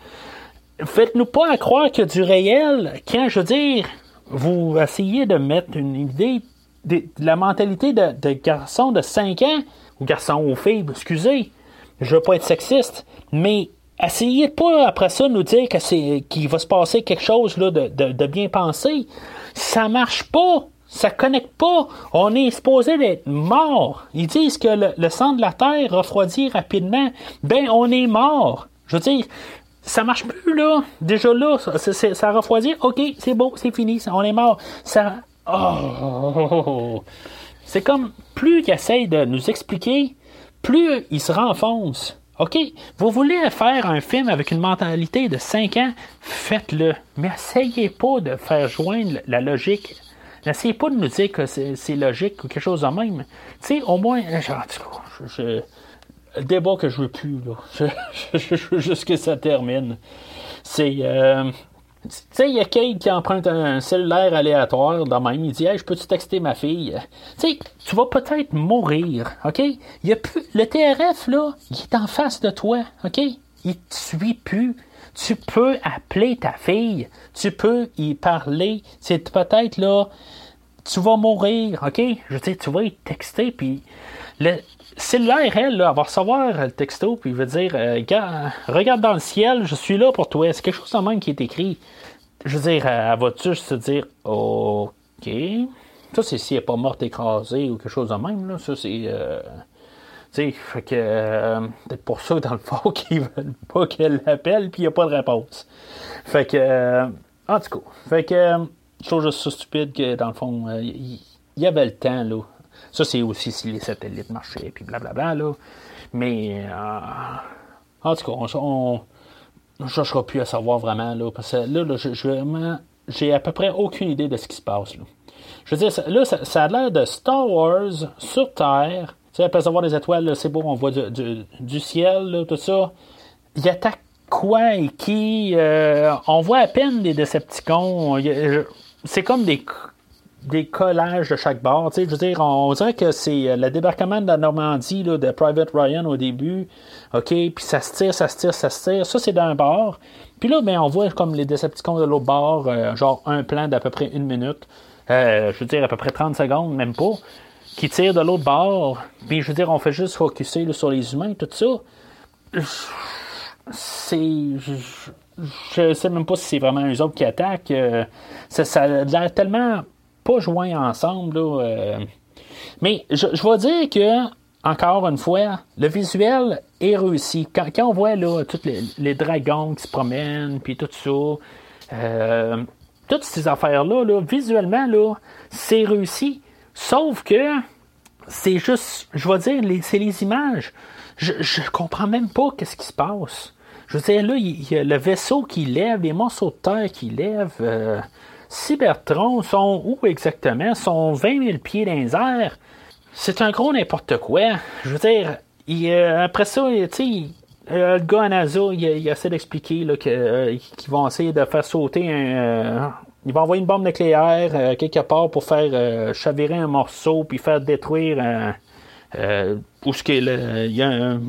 Faites-nous pas à croire que du réel, quand je veux dire, vous essayez de mettre une idée de, la mentalité de, de garçon de 5 ans, ou garçon ou fille, excusez, je veux pas être sexiste, mais essayez pas après ça nous dire qu'il va se passer quelque chose là, de, bien pensé. Ça marche pas. Ça connecte pas. On est supposé d'être mort. Ils disent que le, sang de la terre refroidit rapidement. Ben, on est mort. Je veux dire, ça marche plus là. Déjà là, ça, ça refroidit. Ok, c'est beau, c'est fini. On est mort. Ça. Oh. C'est comme plus qu'ils essayent de nous expliquer, plus ils se renfoncent OK, vous voulez faire un film avec une mentalité de 5 ans, faites-le. Mais essayez pas de faire joindre la logique. N'essayez pas de nous dire que c'est logique ou quelque chose de même. Tu sais, au moins, je, le débat que je veux plus, là. [laughs] Je, veux juste que ça termine. C'est. Euh, tu sais, il y a Kate qui emprunte un cellulaire aléatoire dans même. Il dit Hey, je peux-tu texter ma fille Tu sais, tu vas peut-être mourir, OK? Y a plus... Le TRF, là, il est en face de toi, OK? Il te suit plus. Tu peux appeler ta fille. Tu peux y parler. C'est peut-être là. Tu vas mourir, OK? Je veux dire, tu vas y texter, puis. Le, cellulaire, elle, là, elle va recevoir le texto, puis il va dire euh, Regarde dans le ciel, je suis là pour toi. C'est quelque chose de même qui est écrit. Je veux dire, elle va juste se dire OK? Ça, c'est si elle n'est pas morte écrasée ou quelque chose de même. Là. Ça, c'est. Euh, tu sais, fait que. Euh, peut-être pour ça, dans le fond, [laughs] qu'ils veulent pas qu'elle l'appelle, puis il n'y a pas de réponse. Fait que. en tout cas, fait que. je trouve juste ça stupide que, dans le fond, il y, avait le temps, là ça, c'est aussi si les satellites marchaient, puis blablabla, là. Mais, euh, en tout cas, on ne cherchera plus à savoir vraiment, là, parce que là, là je, j'ai à peu près aucune idée de ce qui se passe, là. Je veux dire, là, ça, a l'air de Star Wars sur Terre. Tu sais, après avoir des étoiles, c'est beau, on voit du, ciel, là, tout ça. Il attaque quoi et qui euh, On voit à peine des Decepticons. C'est comme des des collages de chaque bord. je veux dire, on, dirait que c'est euh, le débarquement de la Normandie là, de Private Ryan au début. OK, puis ça se tire, ça se tire, ça se tire. Ça, c'est d'un bord. Puis là, ben, on voit comme les Decepticons de l'autre bord, euh, genre un plan d'à peu près une minute. Euh, je veux dire, à peu près 30 secondes, même pas. Qui tire de l'autre bord. Puis je veux dire, on fait juste focuser sur les humains, tout ça. C'est. Je, sais même pas si c'est vraiment eux autres qui attaquent. ça, ça a l'air tellement pas joints ensemble. Euh. Mais je, vais dire que, encore une fois, le visuel est réussi. Quand, on voit là, tous les, dragons qui se promènent, puis tout ça, euh, toutes ces affaires-là, là, visuellement, là, c'est réussi. Sauf que c'est juste, je vais dire, c'est les images. Je, je comprends même pas qu'est-ce qui se passe. Je veux dire, là, il y a le vaisseau qui lève, les morceaux de terre qui lèvent. Euh, Cybertron sont où exactement? Sont 20 000 pieds dans les airs? C'est un gros n'importe quoi. Je veux dire, après ça, tu sais, le gars à NASA, il, essaie d'expliquer euh, qu'ils vont essayer de faire sauter un. Euh, ils vont envoyer une bombe nucléaire euh, quelque part pour faire chavirer un morceau puis faire détruire un, euh, où il y a un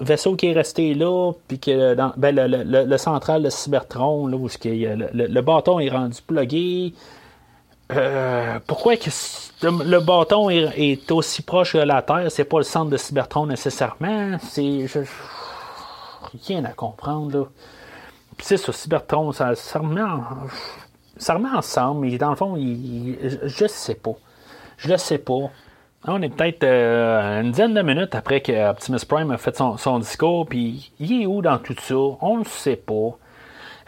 vaisseau qui est resté là, puis que ben, le, central de Cybertron, là, où le, bâton est rendu plugué. Euh, pourquoi que le bâton est, aussi proche de la Terre? C'est pas le centre de Cybertron nécessairement. C'est. rien à comprendre, là. C'est Cybertron, ça, remet ça remet ensemble, mais dans le fond, il, je sais pas. Je le sais pas. On est peut-être euh, une dizaine de minutes après que Optimus Prime a fait son, discours, puis il est où dans tout ça? On ne sait pas.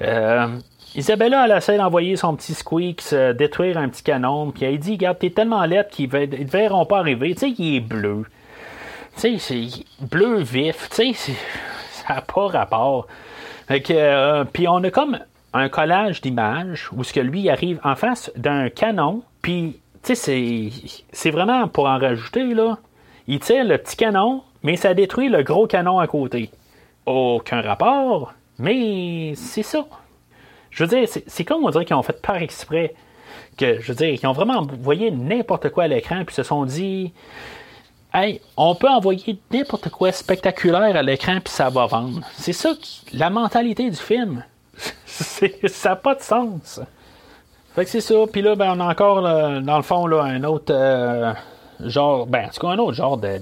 Euh, Isabella, elle essaie d'envoyer son petit squeak se détruire un petit canon, puis elle dit Regarde, t'es tellement laide qu'ils ne verront pas arriver. Tu sais, il est bleu. Tu sais, c'est bleu vif. Tu sais, ça n'a pas rapport. Euh, puis on a comme un collage d'images où ce que lui arrive en face d'un canon, puis tu sais, c'est vraiment pour en rajouter, là. Il tire le petit canon, mais ça détruit le gros canon à côté. Aucun rapport, mais c'est ça. Je veux dire, c'est comme on dirait qu'ils ont fait par exprès. Que, je veux dire, ils ont vraiment envoyé n'importe quoi à l'écran, puis se sont dit Hey, on peut envoyer n'importe quoi spectaculaire à l'écran, puis ça va vendre. C'est ça, la mentalité du film. [laughs] ça n'a pas de sens. C'est ça. Puis là, ben, on a encore, dans le fond, là, un autre euh, genre. Ben, en tout cas, un autre genre de.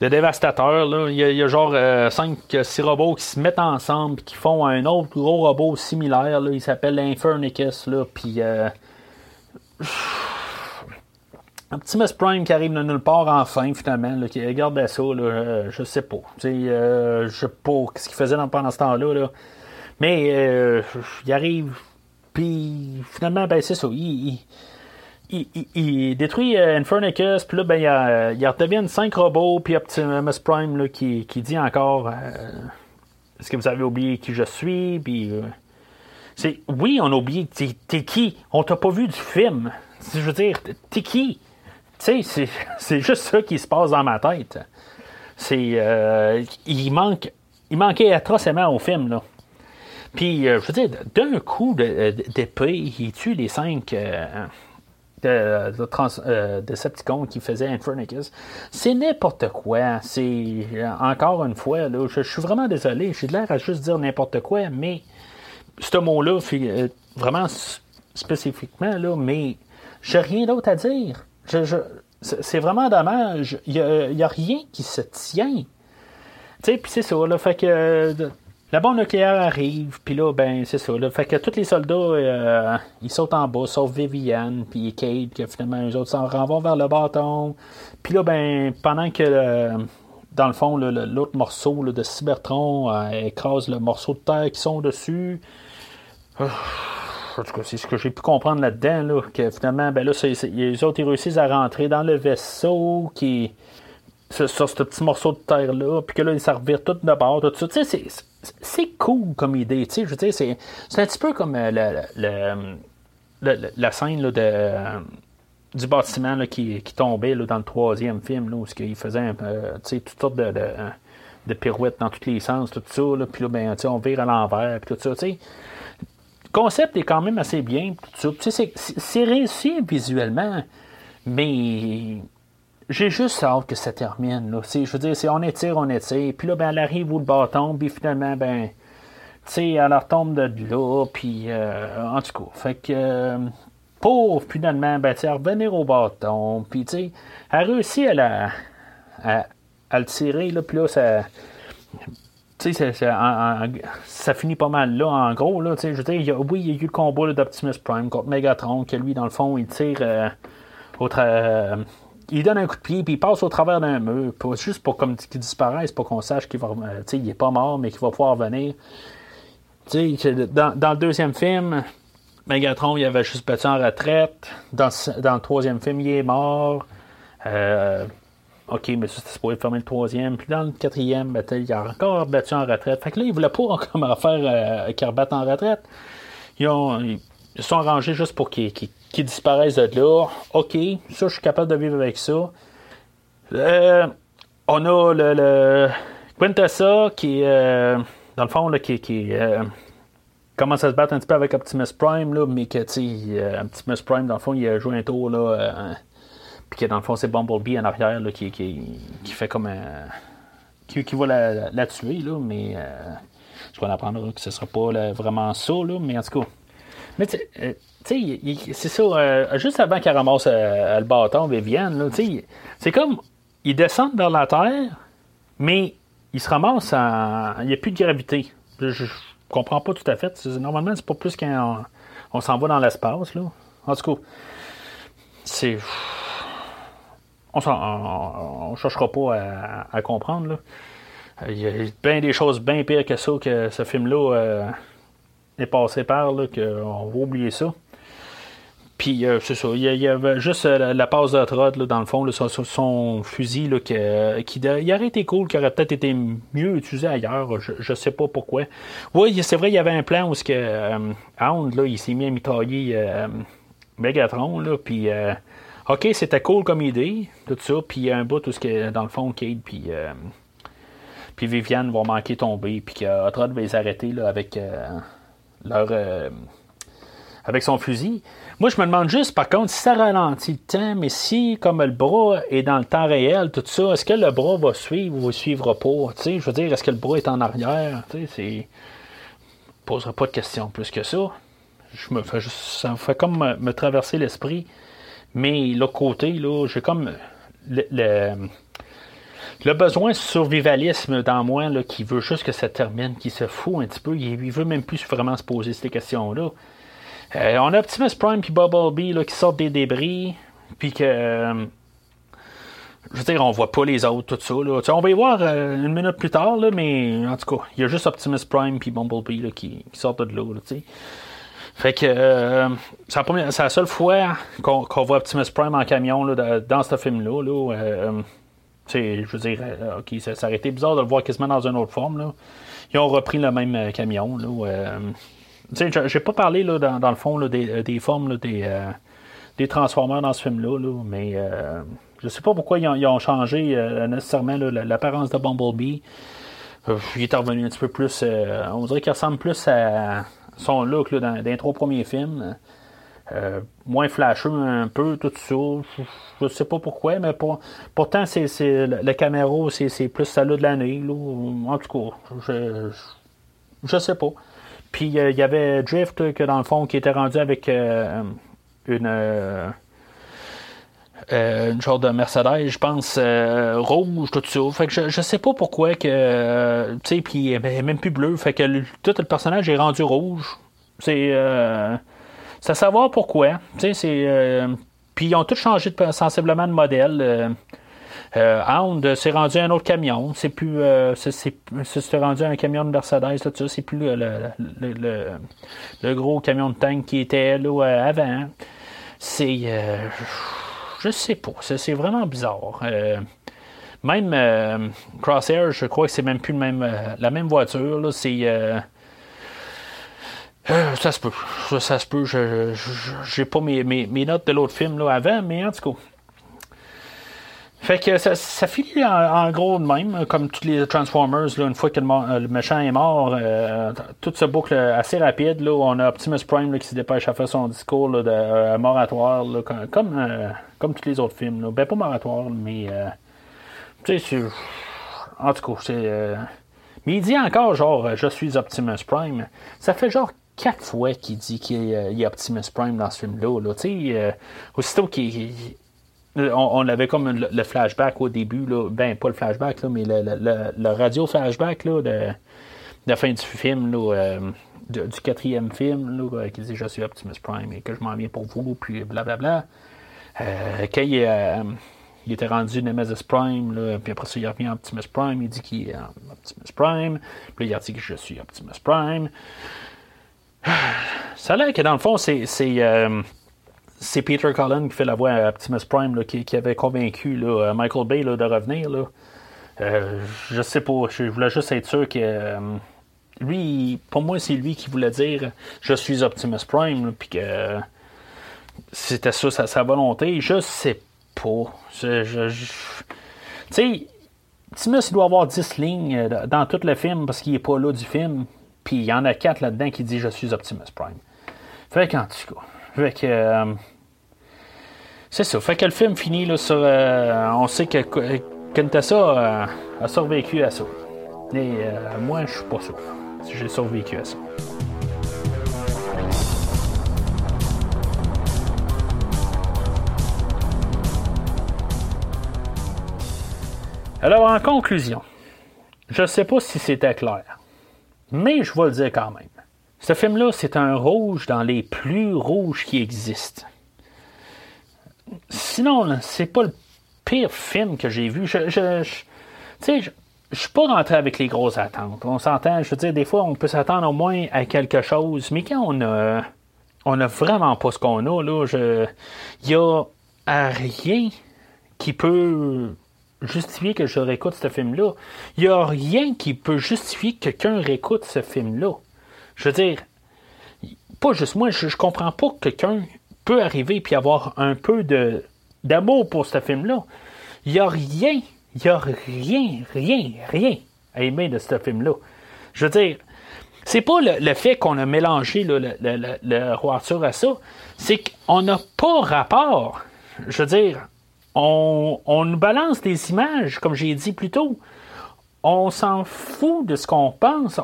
de, dévastateur. Là. Il, y a, genre 5 euh, 6 robots qui se mettent ensemble et qui font un autre gros robot similaire. Là. Il s'appelle l'Infernicus. Puis. Euh, Optimus Prime qui arrive de nulle part enfin, finalement, qui regarde ça, là, je sais pas. je sais pas ce qu'il faisait pendant ce temps-là. Là. Mais il arrive puis finalement, ben c'est ça. Il, il, détruit euh, Infernicus, puis là, ben, il, il redevient cinq robots, puis Optimus Prime là, qui, qui dit encore Est-ce que vous avez oublié qui je suis? Puis. c'est, oui, on a oublié. T'es, qui? On t'a pas vu du film. Je veux dire, t'es qui? Tu sais, [laughs] c'est, juste ça qui se passe dans ma tête. C'est. il manque. Il manquait atrocement au film, là. Puis, je veux dire, d'un coup d'épée, il tue les cinq de, de euh, Decepticon qui faisait Infernicus. C'est n'importe quoi. C'est encore une fois, là, je, suis vraiment désolé. J'ai de l'air à juste dire n'importe quoi, mais ce mot-là, euh, vraiment spécifiquement, là, mais j'ai rien d'autre à dire. c'est vraiment dommage. Il n'y a, a, rien qui se tient. Tu sais, puis c'est ça, là, fait que la bombe nucléaire arrive, puis là, ben, c'est ça. Fait que tous les soldats, euh, ils sautent en bas, sauf Viviane, puis Kate, que finalement, eux autres s'en renvoient vers le bâton. Puis là, ben, pendant que, dans le fond, l'autre morceau de Cybertron euh, écrase le morceau de terre qui sont dessus. Euh, [sighs] en tout cas, c'est ce que j'ai pu comprendre là-dedans, là, que finalement, ben là, les autres, ils réussissent à rentrer dans le vaisseau qui sur ce petit morceau de terre-là, puis que là, s'en revirent tout de bord, tout ça. Tu sais, c'est cool comme idée, tu sais, je veux dire, c'est un petit peu comme euh, le, la scène là, de, euh, du bâtiment là, qui, qui, tombait là, dans le troisième film, là, où il faisait euh, toutes sortes de, de, pirouettes dans tous les sens, tout ça, puis là, ben, on vire à l'envers, puis tout ça, tu sais. Le concept est quand même assez bien, ça. C'est réussi visuellement, mais j'ai juste hâte que ça termine. Là. Je veux dire, c'est on étire, on étire. Puis là, ben, elle arrive où le bâton, puis finalement, ben, tu sais, elle retombe de là, puis euh, en tout cas. Fait que, euh, pour finalement, ben, tu revenir au bâton, puis tu sais, elle réussit à, la, à, le tirer, là, puis là, ça. Tu sais, ça, ça, finit pas mal là, en gros. Là, je veux dire, oui, il y a eu le combat d'Optimus Prime contre Megatron, que lui, dans le fond, il tire euh, au il donne un coup de pied, puis il passe au travers d'un mur, juste pour qu'il disparaisse, pour qu'on sache qu'il va, est pas mort, mais qu'il va pouvoir venir. Dans, dans, le deuxième film, Megatron, il avait juste battu en retraite. Dans, dans le troisième film, il est mort. Euh, OK, mais ça, c'était pour fermer le troisième. Puis dans le quatrième, ben, il a encore battu en retraite. Fait que là, il voulait pas [laughs] encore faire euh, qu'il rebatte en retraite. Ils, ont, ils sont arrangés juste pour qu'il qui disparaissent de là. OK, ça, je suis capable de vivre avec ça. Euh, on a le, le Quintessa qui, euh, dans le fond, qui, euh, commence à se battre un petit peu avec Optimus Prime, là, mais que, Optimus Prime, dans le fond, il a joué un tour, là, puis que, dans le fond, c'est Bumblebee en arrière, là, qui, fait comme un. Qui, qui va la, tuer, là, mais je vais en apprendre que ce sera pas vraiment ça, là, mais en tout cas. Mais c'est ça, euh, juste avant qu'elle ramasse euh, le bâton, Viviane, c'est comme, ils descendent vers la Terre, mais ils se ramassent en... Il n'y a plus de gravité. Je, comprends pas tout à fait. Normalement, c'est pas plus quand on, s'en va dans l'espace, là. En tout cas, c'est... On ne cherchera pas à, comprendre, là. Il y a bien des choses bien pires que ça, que ce film-là euh, est passé par, là, qu'on va oublier ça. Puis euh, c'est ça, il y, avait juste euh, la, passe de Trott, dans le fond, son, fusil, là, qui, il aurait été cool, qui aurait peut-être été mieux utilisé ailleurs, je, je sais pas pourquoi. Oui, c'est vrai, il y avait un plan où ce que, euh, Hound, là, il s'est mis à mitrailler Megatron, là, puis ok, c'était cool comme idée, tout ça, puis un bout où ce dans le fond, Kate, puis puis Viviane vont manquer tomber, puis que va les arrêter là, avec leur avec son fusil. Moi, je me demande juste, par contre, si ça ralentit le temps, mais si, comme le bras est dans le temps réel, tout ça, est-ce que le bras va suivre ou ne suivra pas? je veux dire, est-ce que le bras est en arrière? Tu sais, Je poserai pas de questions plus que ça. Je me fais juste, ça me fait comme me, traverser l'esprit. Mais l'autre côté, là, j'ai comme le, le, besoin de survivalisme dans moi là, qui veut juste que ça termine, qui se fout un petit peu. Il, il veut même plus vraiment se poser ces questions-là. Euh, on a Optimus Prime puis Bumblebee là, qui sortent des débris, puis que. Euh, je veux dire, on voit pas les autres, tout ça. Là. On va y voir euh, une minute plus tard, là, mais en tout cas, il y a juste Optimus Prime puis Bumblebee là, qui, sortent de là. Fait que c'est, la seule fois qu'on, voit Optimus Prime en camion là, dans ce film-là. Là, je veux dire, ça, ça, aurait été bizarre de le voir quasiment dans une autre forme. Là. Ils ont repris le même camion. Là, j'ai pas parlé là, dans, le fond des, des, formes des, des Transformers dans ce film-là, là, mais je sais pas pourquoi ils ont, changé nécessairement l'apparence de Bumblebee. il est revenu un petit peu plus. on dirait qu'il ressemble plus à son look là, dans, les trois premiers films. Euh, moins flasheux un peu, tout ça. Je, ne sais pas pourquoi, mais pour, pourtant, c'est, le, caméra, c'est, plus celle de l'année. En tout cas, je, je, sais pas. Puis euh, il y avait Drift, que dans le fond, qui était rendu avec euh, une. une genre de Mercedes, je pense, rouge, tout ça. Fait que je, je sais pas pourquoi que. tu sais, puis même plus bleu. Fait que tout le personnage est rendu rouge. C'est. C'est à savoir pourquoi. c'est. Euh, puis ils ont tous changé sensiblement de modèle. Euh, euh, Hound s'est rendu un autre camion. C'est plus. c'est rendu un camion de Mercedes, là, C'est plus le, le, gros camion de tank qui était là avant. C'est. je sais pas. C'est vraiment bizarre. même Crosshair, je crois que c'est même plus le même, la même voiture. C'est euh, ça se peut. Ça, se peut. Je pas mes, notes de l'autre film là, avant, mais en tout cas. Fait que ça, ça finit en, gros de même, comme tous les Transformers, là, une fois que le, euh, méchant est mort, euh, tout se boucle assez rapide. Là, on a Optimus Prime qui se dépêche à faire son discours de moratoire, comme, comme, tous les autres films. Ben pas moratoire, mais tu sais, en tout cas, c'est. mais il dit encore genre je suis Optimus Prime. Ça fait genre quatre fois qu'il dit qu'il a Optimus Prime dans ce film-là. Là. Euh, aussitôt qu'il. On, avait comme le, flashback au début, là, ben pas le flashback, là, mais le, radio flashback là, de, la fin du film, là, euh, du quatrième film, là, euh, qui dit Je suis Optimus Prime et que je m'en viens pour vous, puis blablabla. Euh, quand il, il, était rendu Nemesis Prime, puis après ça, il revient Optimus Prime, il dit qu'il est Optimus Prime, puis il a dit que je suis Optimus Prime. [sighs] Ça a l'air que dans le fond, c'est. Euh, c'est Peter Cullen qui fait la voix à Optimus Prime, qui, avait convaincu là, Michael Bay de revenir. Là. Euh, je sais pas, je voulais juste être sûr que. Euh, lui, pour moi, c'est lui qui voulait dire Je suis Optimus Prime, puis que c'était ça sa, volonté. Je sais pas. Tu sais, Optimus, il doit avoir 10 lignes dans tout le film parce qu'il est pas là du film. Puis il y en a quatre là-dedans qui disent Je suis Optimus Prime. Fait qu'en tout cas. Euh, c'est ça. Fait que le film finit là, sur. Euh, on sait que Kentassa euh, a survécu à ça. Et moi, je suis pas sûr si j'ai survécu à ça. Alors, en conclusion, je ne sais pas si c'était clair. Mais je vais le dire quand même. Ce film-là, c'est un rouge dans les plus rouges qui existent. Sinon, c'est pas le pire film que j'ai vu. Je, je, je je, suis pas rentré avec les grosses attentes. On s'entend, je veux dire, des fois, on peut s'attendre au moins à quelque chose, mais quand on a, on a vraiment pas ce qu'on a, là, il y a rien qui peut justifier que je réécoute ce film-là. Il n'y a rien qui peut justifier que quelqu'un réécoute ce film-là. Je veux dire, pas juste moi, je, comprends pas que quelqu'un peut arriver et avoir un peu d'amour pour ce film-là. Il n'y a rien, il n'y a rien, rien, rien à aimer de ce film-là. Je veux dire, c'est pas le, fait qu'on a mélangé le, le, le, roi Arthur à ça, c'est qu'on n'a pas rapport. Je veux dire, on, nous balance des images, comme j'ai dit plus tôt. On s'en fout de ce qu'on pense.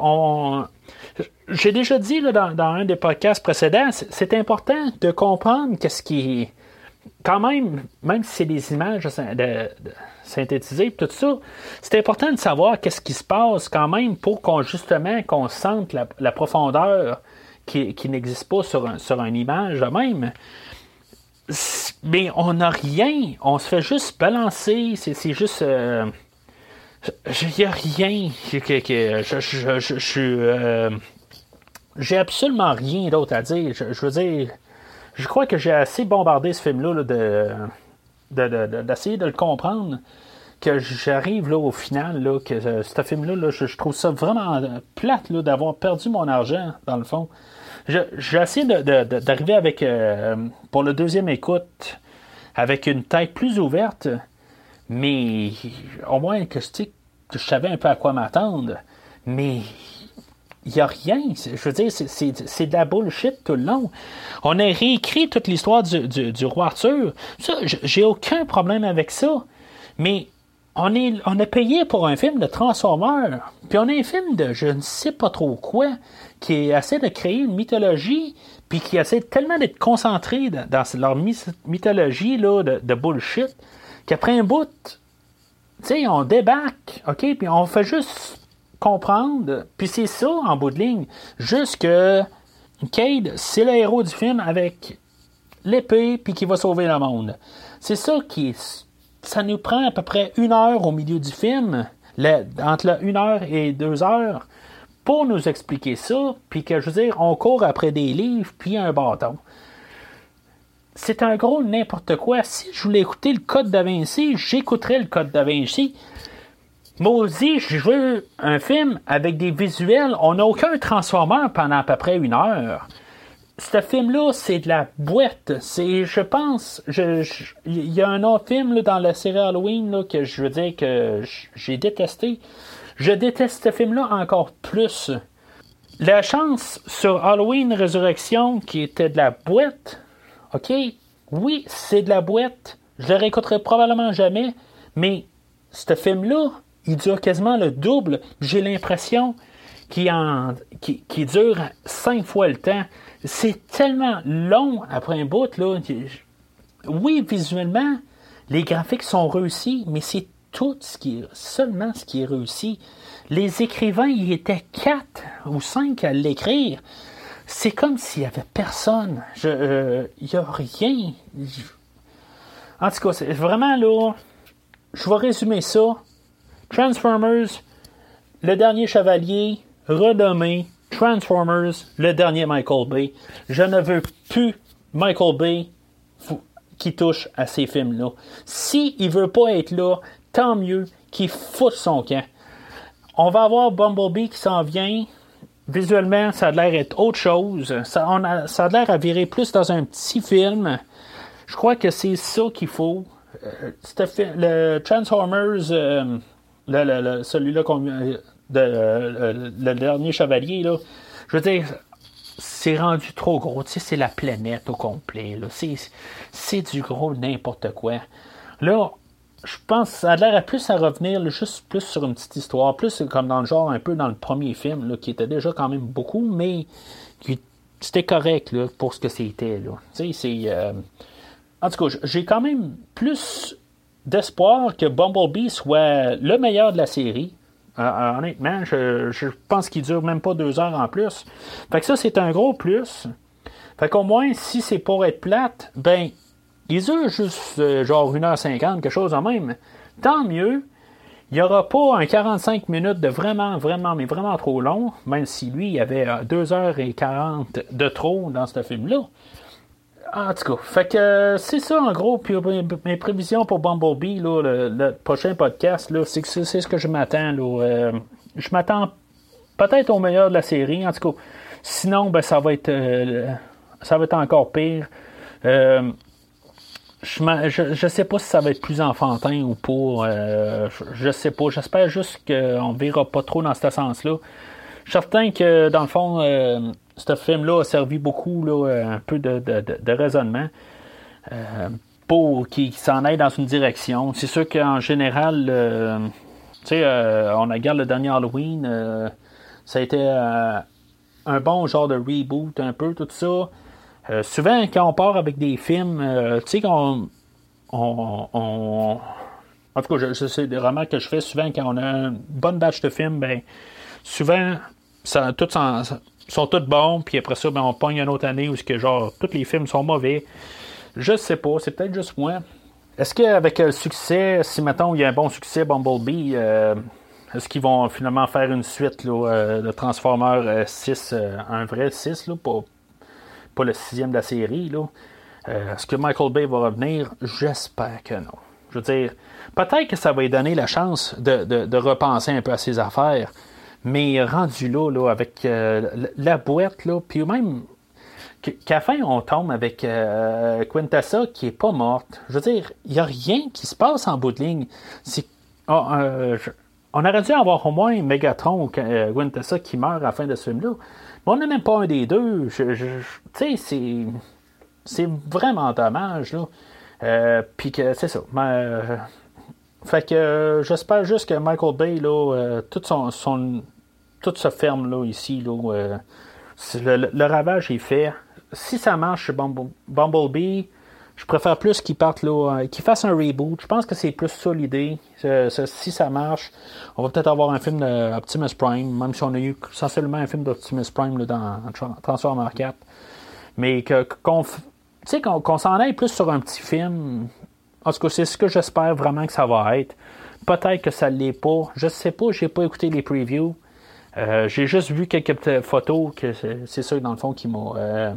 J'ai déjà dit dans, un des podcasts précédents, c'est important de comprendre qu'est-ce qui. Quand même, même si c'est des images de, synthétisées, tout ça, c'est important de savoir qu'est-ce qui se passe quand même pour qu'on justement qu'on sente la, profondeur qui, n'existe pas sur, un, sur une image même mais on n'a rien. On se fait juste balancer. C'est juste. Euh, il n'y a rien. Je, je, je, je, j'ai absolument rien d'autre à dire. Je, veux dire, je crois que j'ai assez bombardé ce film-là de, d'essayer de, le comprendre que j'arrive là au final là, que euh, ce film-là, je, trouve ça vraiment plate là, d'avoir perdu mon argent, dans le fond. J'ai essayé d'arriver avec euh, pour le deuxième écoute avec une tête plus ouverte, mais au moins que, que je savais un peu à quoi m'attendre. Mais il n'y a rien. Je veux dire, c'est de la bullshit tout le long. On a réécrit toute l'histoire du, du, roi Arthur. Ça, j'ai aucun problème avec ça. Mais on, est, on a payé pour un film de Transformers. Puis on a un film de je ne sais pas trop quoi qui essaie de créer une mythologie puis qui essaie tellement d'être concentré dans, leur mythologie là, de, de bullshit qu'après un bout, tu sais, on débarque, OK, puis on fait juste comprendre. Puis c'est ça, en bout de ligne. Juste que Cade, c'est le héros du film avec l'épée, puis qui va sauver le monde. C'est ça qui Ça nous prend à peu près une heure au milieu du film, entre une heure et deux heures, pour nous expliquer ça, puis que, je veux dire, on court après des livres, puis un bâton. C'est un gros n'importe quoi. Si je voulais écouter le code da Vinci, j'écouterais le code da Vinci. Maudit, je veux un film avec des visuels. On n'a aucun transformeur pendant à peu près une heure. Ce film-là, c'est de la boîte. C'est, je pense, il y a un autre film dans la série Halloween que je veux dire que j'ai détesté. Je déteste ce film-là encore plus. La chance sur Halloween Résurrection qui était de la boîte, ok, oui, c'est de la boîte. Je le réécouterai probablement jamais, mais ce film-là, il dure quasiment le double. J'ai l'impression qu'il qui, dure cinq fois le temps. C'est tellement long après un bout. Là. Oui, visuellement, les graphiques sont réussis, mais c'est tout ce qui seulement ce qui est réussi. Les écrivains, il étaient quatre ou cinq à l'écrire. C'est comme s'il n'y avait personne. Euh, il n'y a rien. En tout cas, c'est vraiment là. Je vais résumer ça. Transformers, le dernier chevalier, renommé Transformers, le dernier Michael Bay. Je ne veux plus Michael Bay qui touche à ces films-là. S'il ne veut pas être là, tant mieux qu'il foute son camp. On va avoir Bumblebee qui s'en vient. Visuellement, ça a l'air d'être autre chose. Ça, a, l'air à virer plus dans un petit film. Je crois que c'est ça qu'il faut. Euh, le Transformers, celui-là le dernier chevalier, je veux dire, c'est rendu trop gros. Tu sais, c'est la planète au complet. C'est, du gros n'importe quoi. Là, je pense ça a l'air à plus à revenir juste plus sur une petite histoire, plus comme dans le genre un peu dans le premier film, qui était déjà quand même beaucoup, mais qui c'était correct pour ce que c'était. C'est. Euh, en tout cas, j'ai quand même plus d'espoir que Bumblebee soit le meilleur de la série. Euh, euh, honnêtement, je, pense qu'il dure même pas deux heures en plus. Fait que ça, c'est un gros plus. Fait qu'au moins, si c'est pour être plate, ben, il dure juste euh, genre 1h50, quelque chose en même. Tant mieux. Il n'y aura pas un 45 minutes de vraiment, vraiment, mais vraiment trop long, même si lui, il y avait 2h40 de trop dans ce film-là. En tout cas, fait que c'est ça en gros. Puis mes prévisions pour Bumblebee, là, le, prochain podcast, c'est, c'est ce que je m'attends. Euh, je m'attends peut-être au meilleur de la série. En tout cas, sinon, ben, ça va être euh, ça va être encore pire. Euh, je, je sais pas si ça va être plus enfantin ou pas. je sais pas. J'espère juste qu'on verra pas trop dans ce sens-là. Je suis certain que dans le fond ce film-là a servi beaucoup, là, un peu de, raisonnement euh, pour qu'il s'en aille dans une direction. C'est sûr qu'en général, euh, tu sais, euh, on regarde le dernier Halloween, ça a été un bon genre de reboot, un peu, tout ça. Souvent, quand on part avec des films, tu sais, qu'on. On, en tout cas, c'est des remarques que je fais souvent quand on a une bonne batch de films, ben, souvent, ça, sont tous bons, puis après ça, ben, on pogne une autre année où que, genre, tous les films sont mauvais. Je sais pas, c'est peut-être juste moi. Est-ce qu'avec le succès, si maintenant il y a un bon succès, Bumblebee, euh, est-ce qu'ils vont finalement faire une suite de Transformers 6, un vrai 6, là, pas, pas le sixième de la série. Là. est-ce que Michael Bay va revenir? J'espère que non. Je veux dire, peut-être que ça va lui donner la chance de, repenser un peu à ses affaires, mais rendu là, là avec la boîte, là, puis même qu'à fin, on tombe avec euh, Quintessa qui est pas morte. Je veux dire, il n'y a rien qui se passe en bout de ligne. Ah, euh, on aurait dû avoir au moins Megatron ou euh, Quintessa qui meurt à la fin de ce film-là. Mais on n'a même pas un des deux. Tu sais, c'est, vraiment dommage. Là. Puis que c'est ça. fait que j'espère juste que Michael Bay, là, tout, son, tout se ferme là, ici. Le, ravage est fait si ça marche chez Bumblebee, je préfère plus qu'il parte là, euh, qu'il fasse un reboot. Je pense que c'est plus ça l'idée. si ça marche, on va peut-être avoir un film d'Optimus Prime, même si on a eu essentiellement un film d'Optimus Prime dans Transformers 4. Mais qu'on qu'on s'en aille plus sur un petit film. En tout cas, c'est ce que j'espère vraiment que ça va être. Peut-être que ça ne l'est pas. Je sais pas, j'ai pas écouté les previews. Euh, j'ai juste vu quelques photos que c'est ça dans le fond qui m'a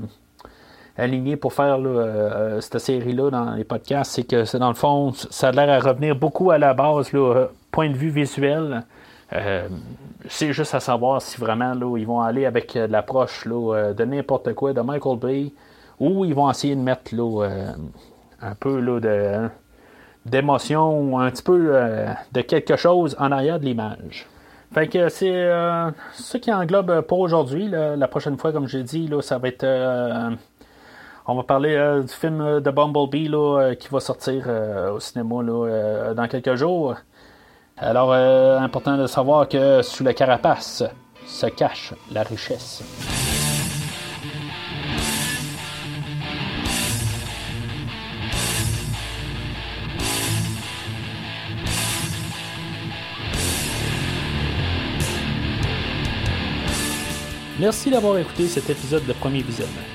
aligné pour faire euh, euh, cette série-là dans les podcasts, c'est que c'est dans le fond, ça a l'air à revenir beaucoup à la base, là, point de vue visuel. Euh, c'est juste à savoir si vraiment ils vont aller avec l'approche de n'importe quoi, de Michael Bay, ou ils vont essayer de mettre un peu de, d'émotion un petit peu de quelque chose en arrière de l'image. Fait que c'est ce qui englobe pour aujourd'hui. La prochaine fois, comme j'ai dit, ça va être on va parler euh, du film euh, de Bumblebee là, euh, qui va sortir au cinéma là, dans quelques jours. Alors, important de savoir que sous la carapace se cache la richesse. Merci d'avoir écouté cet épisode de Premier Visionnement.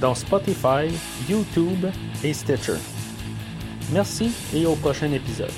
dont Spotify, YouTube et Stitcher. Merci et au prochain épisode.